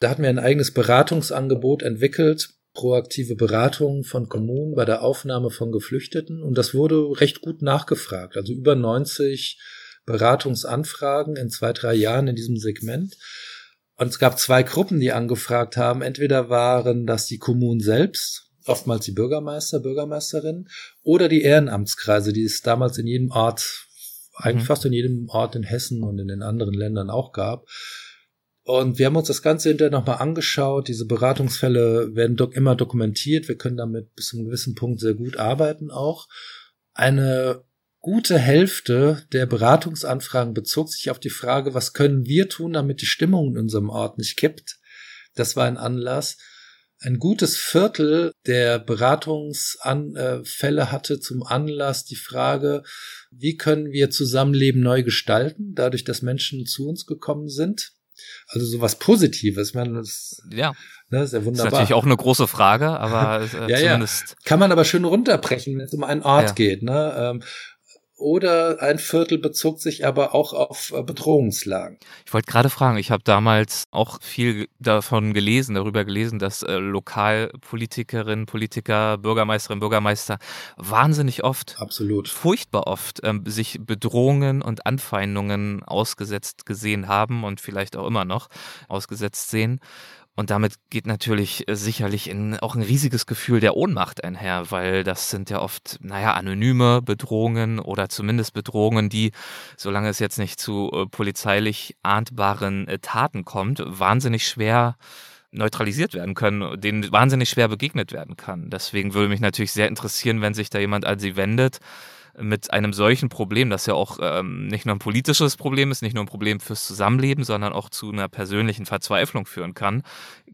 Da hatten wir ein eigenes Beratungsangebot entwickelt, proaktive Beratung von Kommunen bei der Aufnahme von Geflüchteten und das wurde recht gut nachgefragt. Also über 90 Beratungsanfragen in zwei, drei Jahren in diesem Segment. Und es gab zwei Gruppen, die angefragt haben. Entweder waren das die Kommunen selbst, oftmals die Bürgermeister, Bürgermeisterinnen, oder die Ehrenamtskreise, die es damals in jedem Ort, eigentlich mhm. fast in jedem Ort in Hessen und in den anderen Ländern auch gab. Und wir haben uns das Ganze hinterher nochmal angeschaut. Diese Beratungsfälle werden dok immer dokumentiert. Wir können damit bis zu einem gewissen Punkt sehr gut arbeiten auch. Eine gute Hälfte der Beratungsanfragen bezog sich auf die Frage, was können wir tun, damit die Stimmung in unserem Ort nicht kippt. Das war ein Anlass. Ein gutes Viertel der Beratungsfälle hatte zum Anlass die Frage, wie können wir Zusammenleben neu gestalten, dadurch, dass Menschen zu uns gekommen sind. Also sowas Positives. Man, das, ja. Ne, ist ja wunderbar. Das ist natürlich auch eine große Frage, aber äh, ja, zumindest. Ja. Kann man aber schön runterbrechen, wenn es um einen Ort ja. geht. Ne? Ähm, oder ein Viertel bezog sich aber auch auf äh, Bedrohungslagen. Ich wollte gerade fragen, ich habe damals auch viel davon gelesen, darüber gelesen, dass äh, Lokalpolitikerinnen, Politiker, Bürgermeisterinnen, Bürgermeister wahnsinnig oft, absolut furchtbar oft ähm, sich Bedrohungen und Anfeindungen ausgesetzt gesehen haben und vielleicht auch immer noch ausgesetzt sehen. Und damit geht natürlich äh, sicherlich in, auch ein riesiges Gefühl der Ohnmacht einher, weil das sind ja oft, naja, anonyme Bedrohungen oder zumindest Bedrohungen, die, solange es jetzt nicht zu äh, polizeilich ahndbaren äh, Taten kommt, wahnsinnig schwer neutralisiert werden können, denen wahnsinnig schwer begegnet werden kann. Deswegen würde mich natürlich sehr interessieren, wenn sich da jemand an sie wendet, mit einem solchen Problem, das ja auch ähm, nicht nur ein politisches Problem ist, nicht nur ein Problem fürs Zusammenleben, sondern auch zu einer persönlichen Verzweiflung führen kann,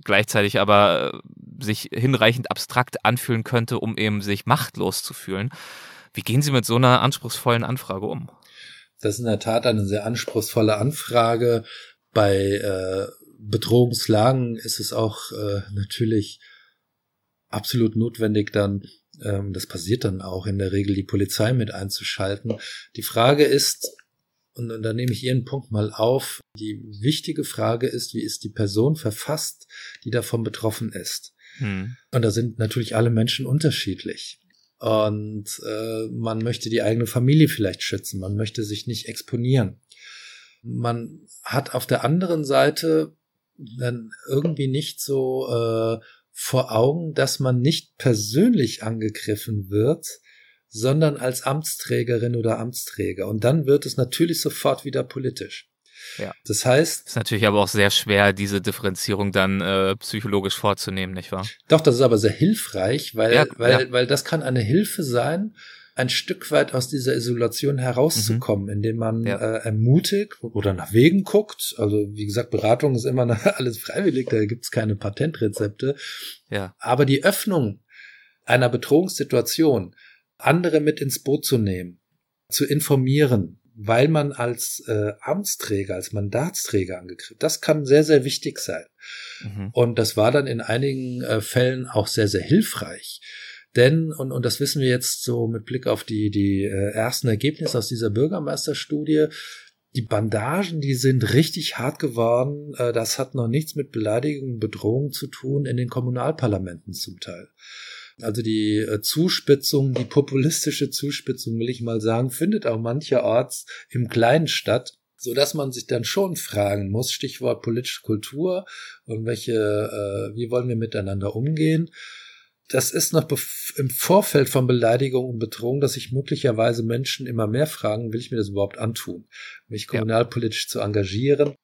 gleichzeitig aber äh, sich hinreichend abstrakt anfühlen könnte, um eben sich machtlos zu fühlen. Wie gehen Sie mit so einer anspruchsvollen Anfrage um? Das ist in der Tat eine sehr anspruchsvolle Anfrage. Bei äh, Bedrohungslagen ist es auch äh, natürlich absolut notwendig, dann ähm, das passiert dann auch in der Regel, die Polizei mit einzuschalten. Die Frage ist, und, und da nehme ich Ihren Punkt mal auf, die wichtige Frage ist, wie ist die Person verfasst, die davon betroffen ist. Hm. Und da sind natürlich alle Menschen unterschiedlich. Und äh, man möchte die eigene Familie vielleicht schützen, man möchte sich nicht exponieren. Man hat auf der anderen Seite dann irgendwie nicht so äh, vor Augen, dass man nicht persönlich angegriffen wird, sondern als Amtsträgerin oder Amtsträger. Und dann wird es natürlich sofort wieder politisch. Ja. Das heißt. Ist natürlich aber auch sehr schwer, diese Differenzierung dann äh, psychologisch vorzunehmen, nicht wahr? Doch, das ist aber sehr hilfreich, weil, ja, weil, ja. weil das kann eine Hilfe sein, ein Stück weit aus dieser Isolation herauszukommen, mhm. indem man ja. äh, ermutigt oder nach Wegen guckt. Also wie gesagt, Beratung ist immer <laughs> alles freiwillig, da gibt's keine Patentrezepte. Ja. Aber die Öffnung einer Bedrohungssituation, andere mit ins Boot zu nehmen, zu informieren, weil man als äh, Amtsträger, als Mandatsträger angegriffen, das kann sehr, sehr wichtig sein. Mhm. Und das war dann in einigen äh, Fällen auch sehr, sehr hilfreich. Denn, und, und das wissen wir jetzt so mit Blick auf die, die äh, ersten Ergebnisse aus dieser Bürgermeisterstudie, die Bandagen, die sind richtig hart geworden. Äh, das hat noch nichts mit Beleidigungen, Bedrohungen zu tun in den Kommunalparlamenten zum Teil. Also die äh, Zuspitzung, die populistische Zuspitzung, will ich mal sagen, findet auch mancherorts im Kleinen statt so dass man sich dann schon fragen muss, Stichwort politische Kultur und welche, äh, wie wollen wir miteinander umgehen? Das ist noch im Vorfeld von Beleidigung und Bedrohung, dass sich möglicherweise Menschen immer mehr fragen, will ich mir das überhaupt antun, mich kommunalpolitisch ja. zu engagieren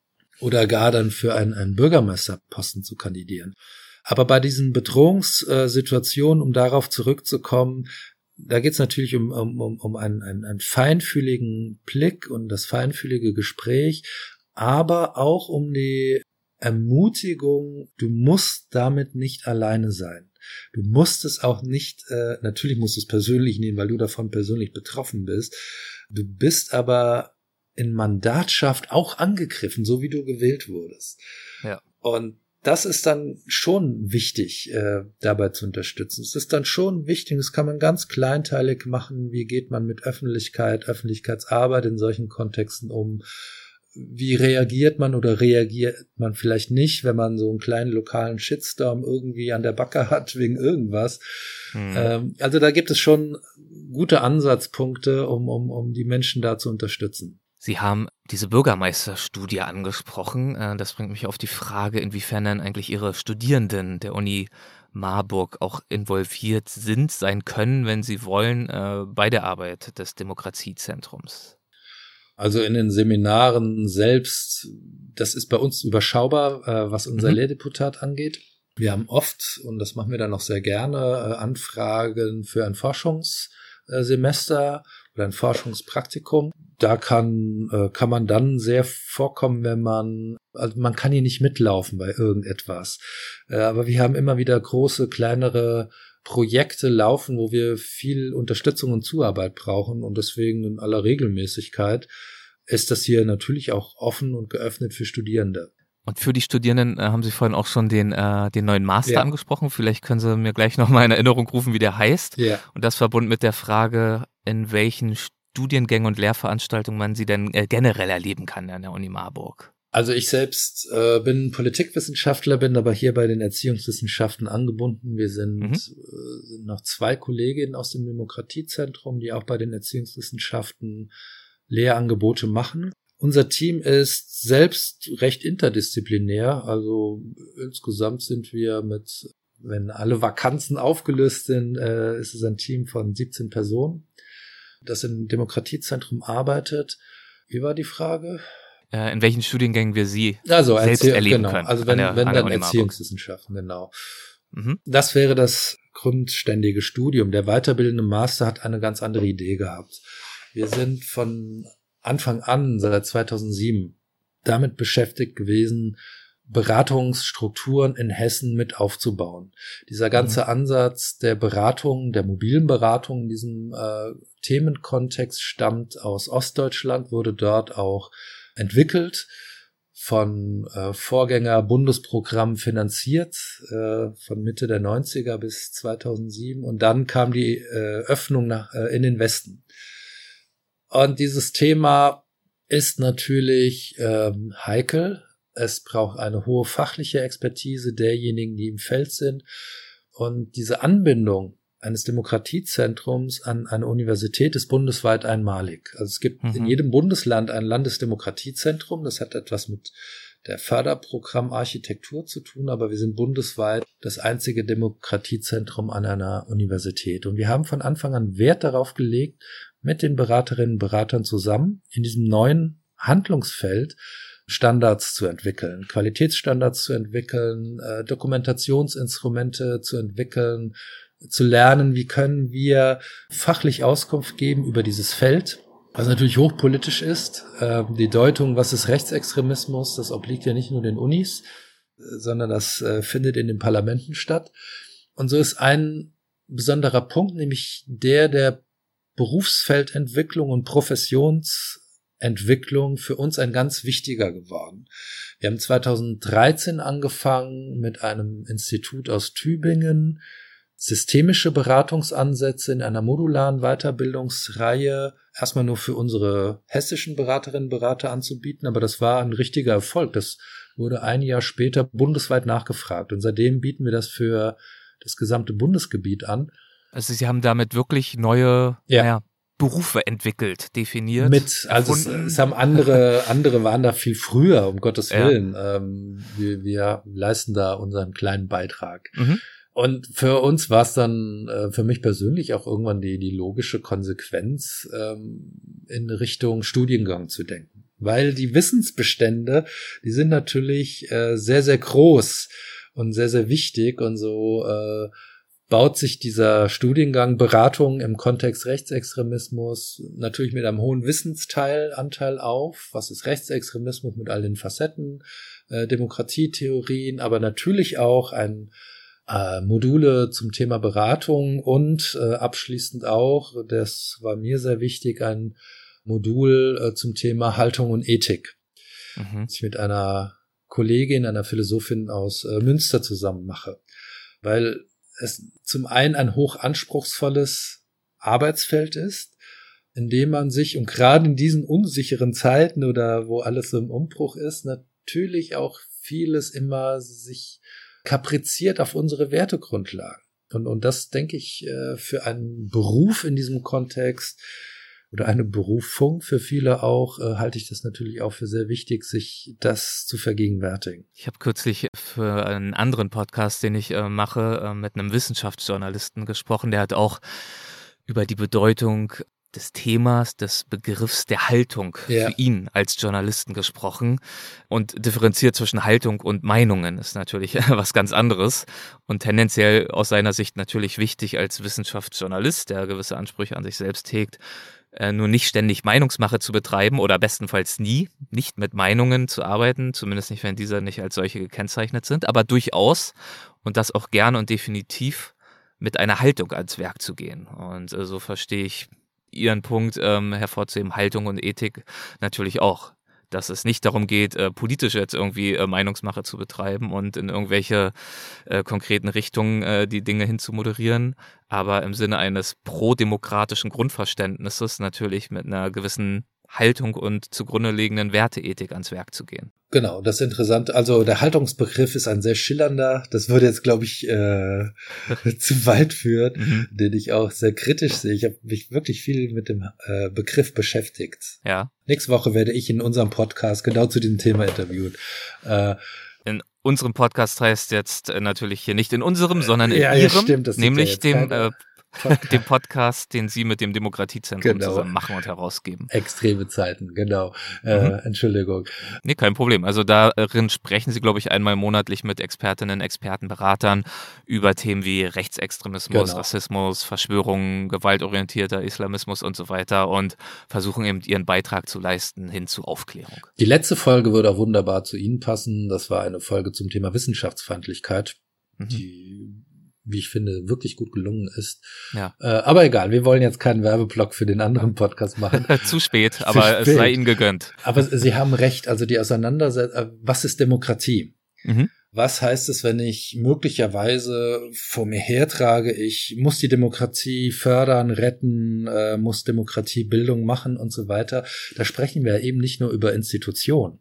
oder gar dann für einen, einen Bürgermeisterposten zu kandidieren. Aber bei diesen Bedrohungssituationen, um darauf zurückzukommen, da geht es natürlich um, um, um einen, einen, einen feinfühligen Blick und das feinfühlige Gespräch, aber auch um die Ermutigung, du musst damit nicht alleine sein. Du musst es auch nicht, äh, natürlich musst du es persönlich nehmen, weil du davon persönlich betroffen bist. Du bist aber in Mandatschaft auch angegriffen, so wie du gewählt wurdest. Ja. Und das ist dann schon wichtig, äh, dabei zu unterstützen. Es ist dann schon wichtig, das kann man ganz kleinteilig machen. Wie geht man mit Öffentlichkeit, Öffentlichkeitsarbeit in solchen Kontexten um? Wie reagiert man oder reagiert man vielleicht nicht, wenn man so einen kleinen lokalen Shitstorm irgendwie an der Backe hat <laughs> wegen irgendwas? Hm. Ähm, also da gibt es schon gute Ansatzpunkte, um, um, um die Menschen da zu unterstützen. Sie haben diese Bürgermeisterstudie angesprochen. Äh, das bringt mich auf die Frage, inwiefern dann eigentlich Ihre Studierenden der Uni Marburg auch involviert sind, sein können, wenn sie wollen, äh, bei der Arbeit des Demokratiezentrums. Also in den Seminaren selbst, das ist bei uns überschaubar, äh, was unser mhm. Lehrdeputat angeht. Wir haben oft, und das machen wir dann auch sehr gerne, Anfragen für ein Forschungssemester oder ein Forschungspraktikum. Da kann, äh, kann man dann sehr vorkommen, wenn man, also man kann hier nicht mitlaufen bei irgendetwas. Äh, aber wir haben immer wieder große, kleinere Projekte laufen, wo wir viel Unterstützung und Zuarbeit brauchen und deswegen in aller Regelmäßigkeit ist das hier natürlich auch offen und geöffnet für Studierende. Und für die Studierenden äh, haben Sie vorhin auch schon den, äh, den neuen Master ja. angesprochen. Vielleicht können Sie mir gleich nochmal in Erinnerung rufen, wie der heißt. Ja. Und das verbunden mit der Frage, in welchen Studiengängen und Lehrveranstaltungen man sie denn äh, generell erleben kann an der Uni Marburg. Also ich selbst äh, bin Politikwissenschaftler, bin aber hier bei den Erziehungswissenschaften angebunden. Wir sind, mhm. äh, sind noch zwei Kolleginnen aus dem Demokratiezentrum, die auch bei den Erziehungswissenschaften Lehrangebote machen. Unser Team ist selbst recht interdisziplinär. Also insgesamt sind wir mit, wenn alle Vakanzen aufgelöst sind, äh, ist es ein Team von 17 Personen, das im Demokratiezentrum arbeitet. Wie war die Frage? Äh, in welchen Studiengängen wir sie also, selbst Erzie erleben genau. können. Also wenn, der, wenn dann Erziehungswissenschaften, genau. Mhm. Das wäre das grundständige Studium. Der weiterbildende Master hat eine ganz andere Idee gehabt. Wir sind von Anfang an, seit 2007, damit beschäftigt gewesen, Beratungsstrukturen in Hessen mit aufzubauen. Dieser ganze mhm. Ansatz der Beratung, der mobilen Beratung in diesem äh, Themenkontext stammt aus Ostdeutschland, wurde dort auch entwickelt von äh, Vorgänger Bundesprogramm finanziert, äh, von Mitte der 90er bis 2007 und dann kam die äh, Öffnung nach, äh, in den Westen. Und dieses Thema ist natürlich ähm, heikel. Es braucht eine hohe fachliche Expertise derjenigen, die im Feld sind. Und diese Anbindung eines Demokratiezentrums an eine Universität ist bundesweit einmalig. Also es gibt mhm. in jedem Bundesland ein Landesdemokratiezentrum. Das hat etwas mit der Förderprogramm Architektur zu tun, aber wir sind bundesweit das einzige Demokratiezentrum an einer Universität. Und wir haben von Anfang an Wert darauf gelegt, mit den Beraterinnen und Beratern zusammen in diesem neuen Handlungsfeld Standards zu entwickeln, Qualitätsstandards zu entwickeln, äh, Dokumentationsinstrumente zu entwickeln, zu lernen, wie können wir fachlich Auskunft geben über dieses Feld, was natürlich hochpolitisch ist. Äh, die Deutung, was ist Rechtsextremismus, das obliegt ja nicht nur den Unis, sondern das äh, findet in den Parlamenten statt. Und so ist ein besonderer Punkt, nämlich der der Berufsfeldentwicklung und Professionsentwicklung für uns ein ganz wichtiger geworden. Wir haben 2013 angefangen mit einem Institut aus Tübingen, systemische Beratungsansätze in einer modularen Weiterbildungsreihe erstmal nur für unsere hessischen Beraterinnen und Berater anzubieten, aber das war ein richtiger Erfolg. Das wurde ein Jahr später bundesweit nachgefragt und seitdem bieten wir das für das gesamte Bundesgebiet an. Also Sie haben damit wirklich neue ja. Naja, Berufe entwickelt, definiert. Mit, also es, es, haben andere, <laughs> andere waren da viel früher, um Gottes Willen. Ja. Ähm, wir, wir leisten da unseren kleinen Beitrag. Mhm. Und für uns war es dann, äh, für mich persönlich auch irgendwann die, die logische Konsequenz, ähm, in Richtung Studiengang zu denken. Weil die Wissensbestände, die sind natürlich äh, sehr, sehr groß und sehr, sehr wichtig und so äh, baut sich dieser Studiengang Beratung im Kontext Rechtsextremismus natürlich mit einem hohen Wissensteil Anteil auf. Was ist Rechtsextremismus mit all den Facetten, äh, Demokratietheorien, aber natürlich auch ein äh, Module zum Thema Beratung und äh, abschließend auch, das war mir sehr wichtig, ein Modul äh, zum Thema Haltung und Ethik. Mhm. Das ich mit einer Kollegin, einer Philosophin aus äh, Münster zusammen mache. Weil es zum einen ein hoch anspruchsvolles Arbeitsfeld ist, in dem man sich, und gerade in diesen unsicheren Zeiten oder wo alles so im Umbruch ist, natürlich auch vieles immer sich kapriziert auf unsere Wertegrundlagen. Und, und das denke ich äh, für einen Beruf in diesem Kontext oder eine Berufung für viele auch, äh, halte ich das natürlich auch für sehr wichtig, sich das zu vergegenwärtigen. Ich habe kürzlich für einen anderen Podcast, den ich äh, mache, mit einem Wissenschaftsjournalisten gesprochen, der hat auch über die Bedeutung des Themas, des Begriffs der Haltung ja. für ihn als Journalisten gesprochen und differenziert zwischen Haltung und Meinungen ist natürlich <laughs> was ganz anderes und tendenziell aus seiner Sicht natürlich wichtig als Wissenschaftsjournalist, der gewisse Ansprüche an sich selbst hegt, äh, nur nicht ständig Meinungsmache zu betreiben oder bestenfalls nie, nicht mit Meinungen zu arbeiten, zumindest nicht, wenn diese nicht als solche gekennzeichnet sind, aber durchaus und das auch gern und definitiv mit einer Haltung ans Werk zu gehen. Und äh, so verstehe ich Ihren Punkt ähm, hervorzuheben, Haltung und Ethik natürlich auch. Dass es nicht darum geht, äh, politisch jetzt irgendwie äh, Meinungsmache zu betreiben und in irgendwelche äh, konkreten Richtungen äh, die Dinge hinzumoderieren, aber im Sinne eines prodemokratischen Grundverständnisses natürlich mit einer gewissen Haltung und zugrunde liegenden Werteethik ans Werk zu gehen. Genau, das ist interessant. Also der Haltungsbegriff ist ein sehr schillernder. Das würde jetzt, glaube ich, äh, <laughs> zu weit führen, mhm. den ich auch sehr kritisch sehe. Ich habe mich wirklich viel mit dem äh, Begriff beschäftigt. Ja. Nächste Woche werde ich in unserem Podcast genau zu diesem Thema interviewt. Äh, in unserem Podcast heißt jetzt äh, natürlich hier nicht in unserem, sondern in ja, ihrem, ja, stimmt, nämlich dem äh, Podcast. dem Podcast, den Sie mit dem Demokratiezentrum genau. zusammen machen und herausgeben. Extreme Zeiten, genau. Äh, mhm. Äh, Entschuldigung. Nee, kein Problem. Also darin sprechen Sie, glaube ich, einmal monatlich mit Expertinnen, Experten, Beratern über Themen wie Rechtsextremismus, genau. Rassismus, Verschwörungen, gewaltorientierter Islamismus und so weiter und versuchen eben ihren Beitrag zu leisten hin zu Aufklärung. Die letzte Folge würde auch wunderbar zu Ihnen passen. Das war eine Folge zum Thema Wissenschaftsfeindlichkeit. Mhm. Die wie ich finde, wirklich gut gelungen ist. Ja. Äh, aber egal, wir wollen jetzt keinen Werbeblock für den anderen Podcast machen. <laughs> Zu spät, aber spät. es sei Ihnen gegönnt. Aber Sie haben recht, also die Auseinandersetzung, äh, was ist Demokratie? Mhm. Was heißt es, wenn ich möglicherweise vor mir hertrage, ich muss die Demokratie fördern, retten, äh, muss Demokratie Bildung machen und so weiter? Da sprechen wir eben nicht nur über Institutionen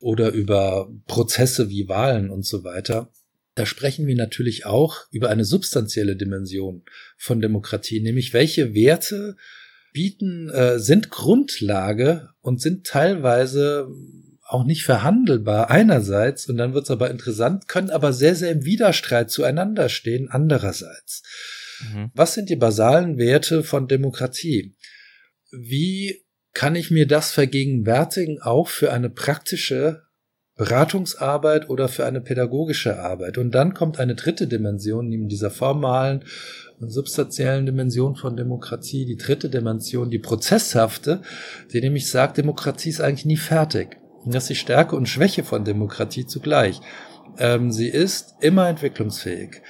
oder über Prozesse wie Wahlen und so weiter, da sprechen wir natürlich auch über eine substanzielle Dimension von Demokratie, nämlich welche Werte bieten, äh, sind Grundlage und sind teilweise auch nicht verhandelbar einerseits, und dann wird es aber interessant, können aber sehr, sehr im Widerstreit zueinander stehen andererseits. Mhm. Was sind die basalen Werte von Demokratie? Wie kann ich mir das vergegenwärtigen, auch für eine praktische Beratungsarbeit oder für eine pädagogische Arbeit. Und dann kommt eine dritte Dimension neben dieser formalen und substanziellen Dimension von Demokratie, die dritte Dimension, die prozesshafte, die nämlich sagt, Demokratie ist eigentlich nie fertig. Und das ist die Stärke und Schwäche von Demokratie zugleich. Ähm, sie ist immer entwicklungsfähig.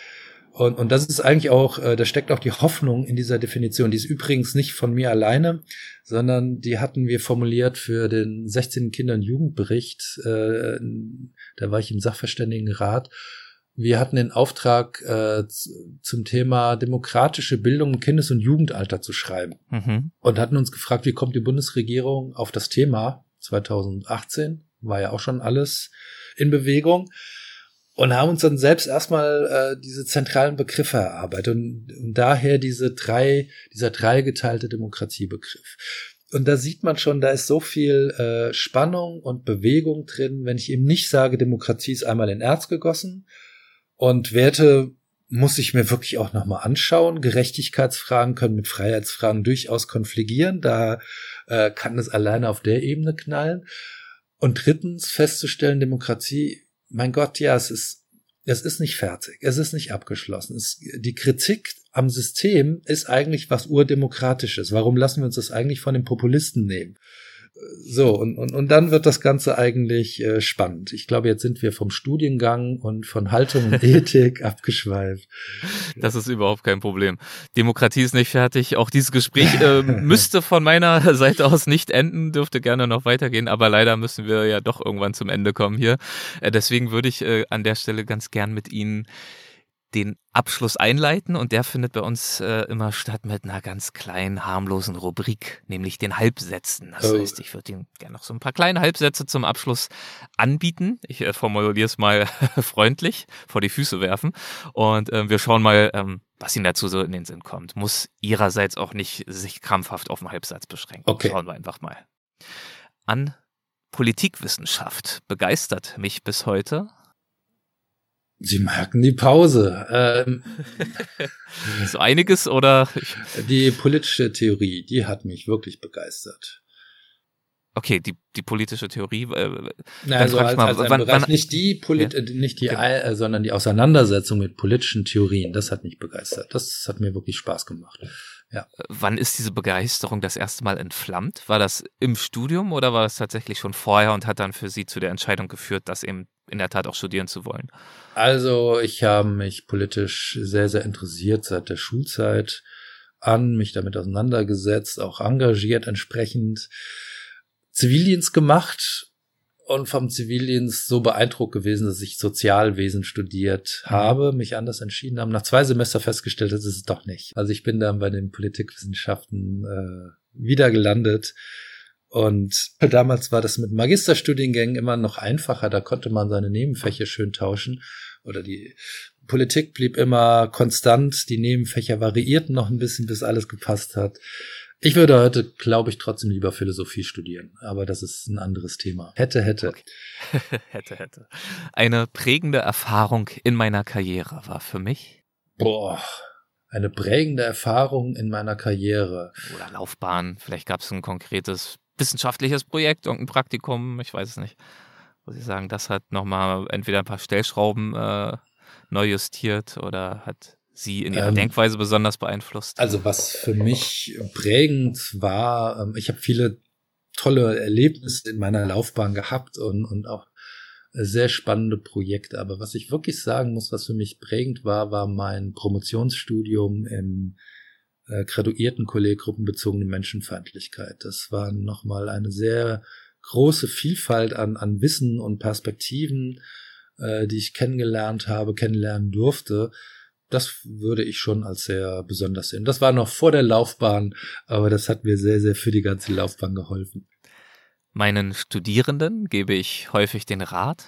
Und, und das ist eigentlich auch, äh, da steckt auch die Hoffnung in dieser Definition. Die ist übrigens nicht von mir alleine, sondern die hatten wir formuliert für den 16. Kinder- und Jugendbericht. Äh, da war ich im Sachverständigenrat. Wir hatten den Auftrag, äh, zum Thema demokratische Bildung im Kindes- und Jugendalter zu schreiben. Mhm. Und hatten uns gefragt, wie kommt die Bundesregierung auf das Thema 2018? War ja auch schon alles in Bewegung und haben uns dann selbst erstmal äh, diese zentralen Begriffe erarbeitet und, und daher diese drei, dieser dreigeteilte Demokratiebegriff. Und da sieht man schon, da ist so viel äh, Spannung und Bewegung drin, wenn ich eben nicht sage, Demokratie ist einmal in Erz gegossen und Werte muss ich mir wirklich auch nochmal anschauen. Gerechtigkeitsfragen können mit Freiheitsfragen durchaus konfligieren. Da äh, kann es alleine auf der Ebene knallen. Und drittens festzustellen, Demokratie mein Gott, ja, es ist, es ist nicht fertig, es ist nicht abgeschlossen. Es, die Kritik am System ist eigentlich was urdemokratisches. Warum lassen wir uns das eigentlich von den Populisten nehmen? So, und, und, und dann wird das Ganze eigentlich äh, spannend. Ich glaube, jetzt sind wir vom Studiengang und von Haltung und <laughs> Ethik abgeschweift. Das ist überhaupt kein Problem. Demokratie ist nicht fertig. Auch dieses Gespräch äh, <laughs> müsste von meiner <laughs> Seite aus nicht enden, dürfte gerne noch weitergehen, aber leider müssen wir ja doch irgendwann zum Ende kommen hier. Äh, deswegen würde ich äh, an der Stelle ganz gern mit Ihnen den Abschluss einleiten und der findet bei uns äh, immer statt mit einer ganz kleinen, harmlosen Rubrik, nämlich den Halbsätzen. Das oh. heißt, ich würde Ihnen gerne noch so ein paar kleine Halbsätze zum Abschluss anbieten. Ich äh, formuliere es mal <laughs> freundlich vor die Füße werfen und äh, wir schauen mal, ähm, was Ihnen dazu so in den Sinn kommt. Muss Ihrerseits auch nicht sich krampfhaft auf einen Halbsatz beschränken. Okay. Schauen wir einfach mal. An Politikwissenschaft begeistert mich bis heute Sie merken die Pause. Ähm, <laughs> so einiges oder? Die politische Theorie, die hat mich wirklich begeistert. Okay, die, die politische Theorie. Äh, Na, also als, mal, als wann, Bereich, wann, nicht die, Polit ja, nicht die, äh, sondern die Auseinandersetzung mit politischen Theorien. Das hat mich begeistert. Das hat mir wirklich Spaß gemacht. Ja. Wann ist diese Begeisterung das erste Mal entflammt? War das im Studium oder war das tatsächlich schon vorher und hat dann für Sie zu der Entscheidung geführt, das eben in der Tat auch studieren zu wollen? Also ich habe mich politisch sehr, sehr interessiert seit der Schulzeit an, mich damit auseinandergesetzt, auch engagiert entsprechend. Zivildienst gemacht und vom Zivildienst so beeindruckt gewesen, dass ich Sozialwesen studiert mhm. habe, mich anders entschieden habe. Nach zwei Semester festgestellt, das ist es doch nicht. Also ich bin dann bei den Politikwissenschaften äh, wieder gelandet. Und damals war das mit Magisterstudiengängen immer noch einfacher. Da konnte man seine Nebenfächer schön tauschen. Oder die Politik blieb immer konstant. Die Nebenfächer variierten noch ein bisschen, bis alles gepasst hat. Ich würde heute, glaube ich, trotzdem lieber Philosophie studieren, aber das ist ein anderes Thema. Hätte, hätte. Okay. <laughs> hätte, hätte. Eine prägende Erfahrung in meiner Karriere war für mich. Boah, eine prägende Erfahrung in meiner Karriere. Oder Laufbahn. Vielleicht gab es ein konkretes wissenschaftliches Projekt, irgendein Praktikum, ich weiß es nicht. Muss ich sagen, das hat nochmal entweder ein paar Stellschrauben äh, neu justiert oder hat Sie in Ihrer ähm, Denkweise besonders beeinflusst? Also was für mich prägend war, ähm, ich habe viele tolle Erlebnisse in meiner Laufbahn gehabt und, und auch sehr spannende Projekte. Aber was ich wirklich sagen muss, was für mich prägend war, war mein Promotionsstudium im äh, graduierten kolleggruppenbezogene Menschenfeindlichkeit. Das war nochmal eine sehr große Vielfalt an, an Wissen und Perspektiven, äh, die ich kennengelernt habe, kennenlernen durfte das würde ich schon als sehr besonders sehen. Das war noch vor der Laufbahn, aber das hat mir sehr, sehr für die ganze Laufbahn geholfen. Meinen Studierenden gebe ich häufig den Rat.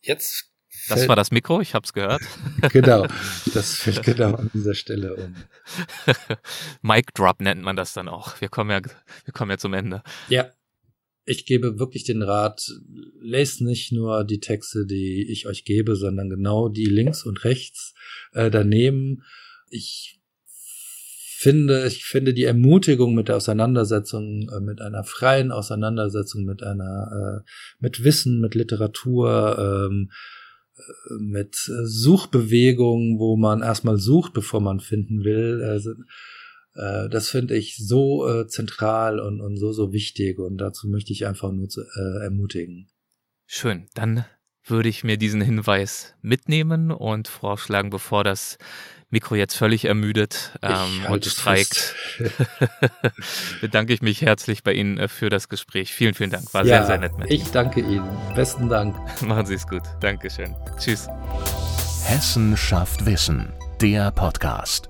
Jetzt. Das war das Mikro, ich habe es gehört. <laughs> genau, das <laughs> fällt genau an dieser Stelle um. <laughs> Mic Drop nennt man das dann auch. Wir kommen ja, wir kommen ja zum Ende. Ja, ich gebe wirklich den Rat, lest nicht nur die Texte, die ich euch gebe, sondern genau die links und rechts äh, daneben. Ich finde, ich finde die Ermutigung mit der Auseinandersetzung, äh, mit einer freien Auseinandersetzung, mit einer, äh, mit Wissen, mit Literatur, ähm, äh, mit Suchbewegungen, wo man erstmal sucht, bevor man finden will, äh, äh, das finde ich so äh, zentral und, und so, so wichtig und dazu möchte ich einfach nur zu, äh, ermutigen. Schön, dann würde ich mir diesen Hinweis mitnehmen und vorschlagen, bevor das Mikro jetzt völlig ermüdet ähm, und streikt, <laughs> bedanke ich mich herzlich bei Ihnen äh, für das Gespräch. Vielen, vielen Dank. War ja, sehr, sehr nett mit Ich danke Ihnen. Besten Dank. <laughs> Machen Sie es gut. Dankeschön. Tschüss. Hessen schafft Wissen. Der Podcast.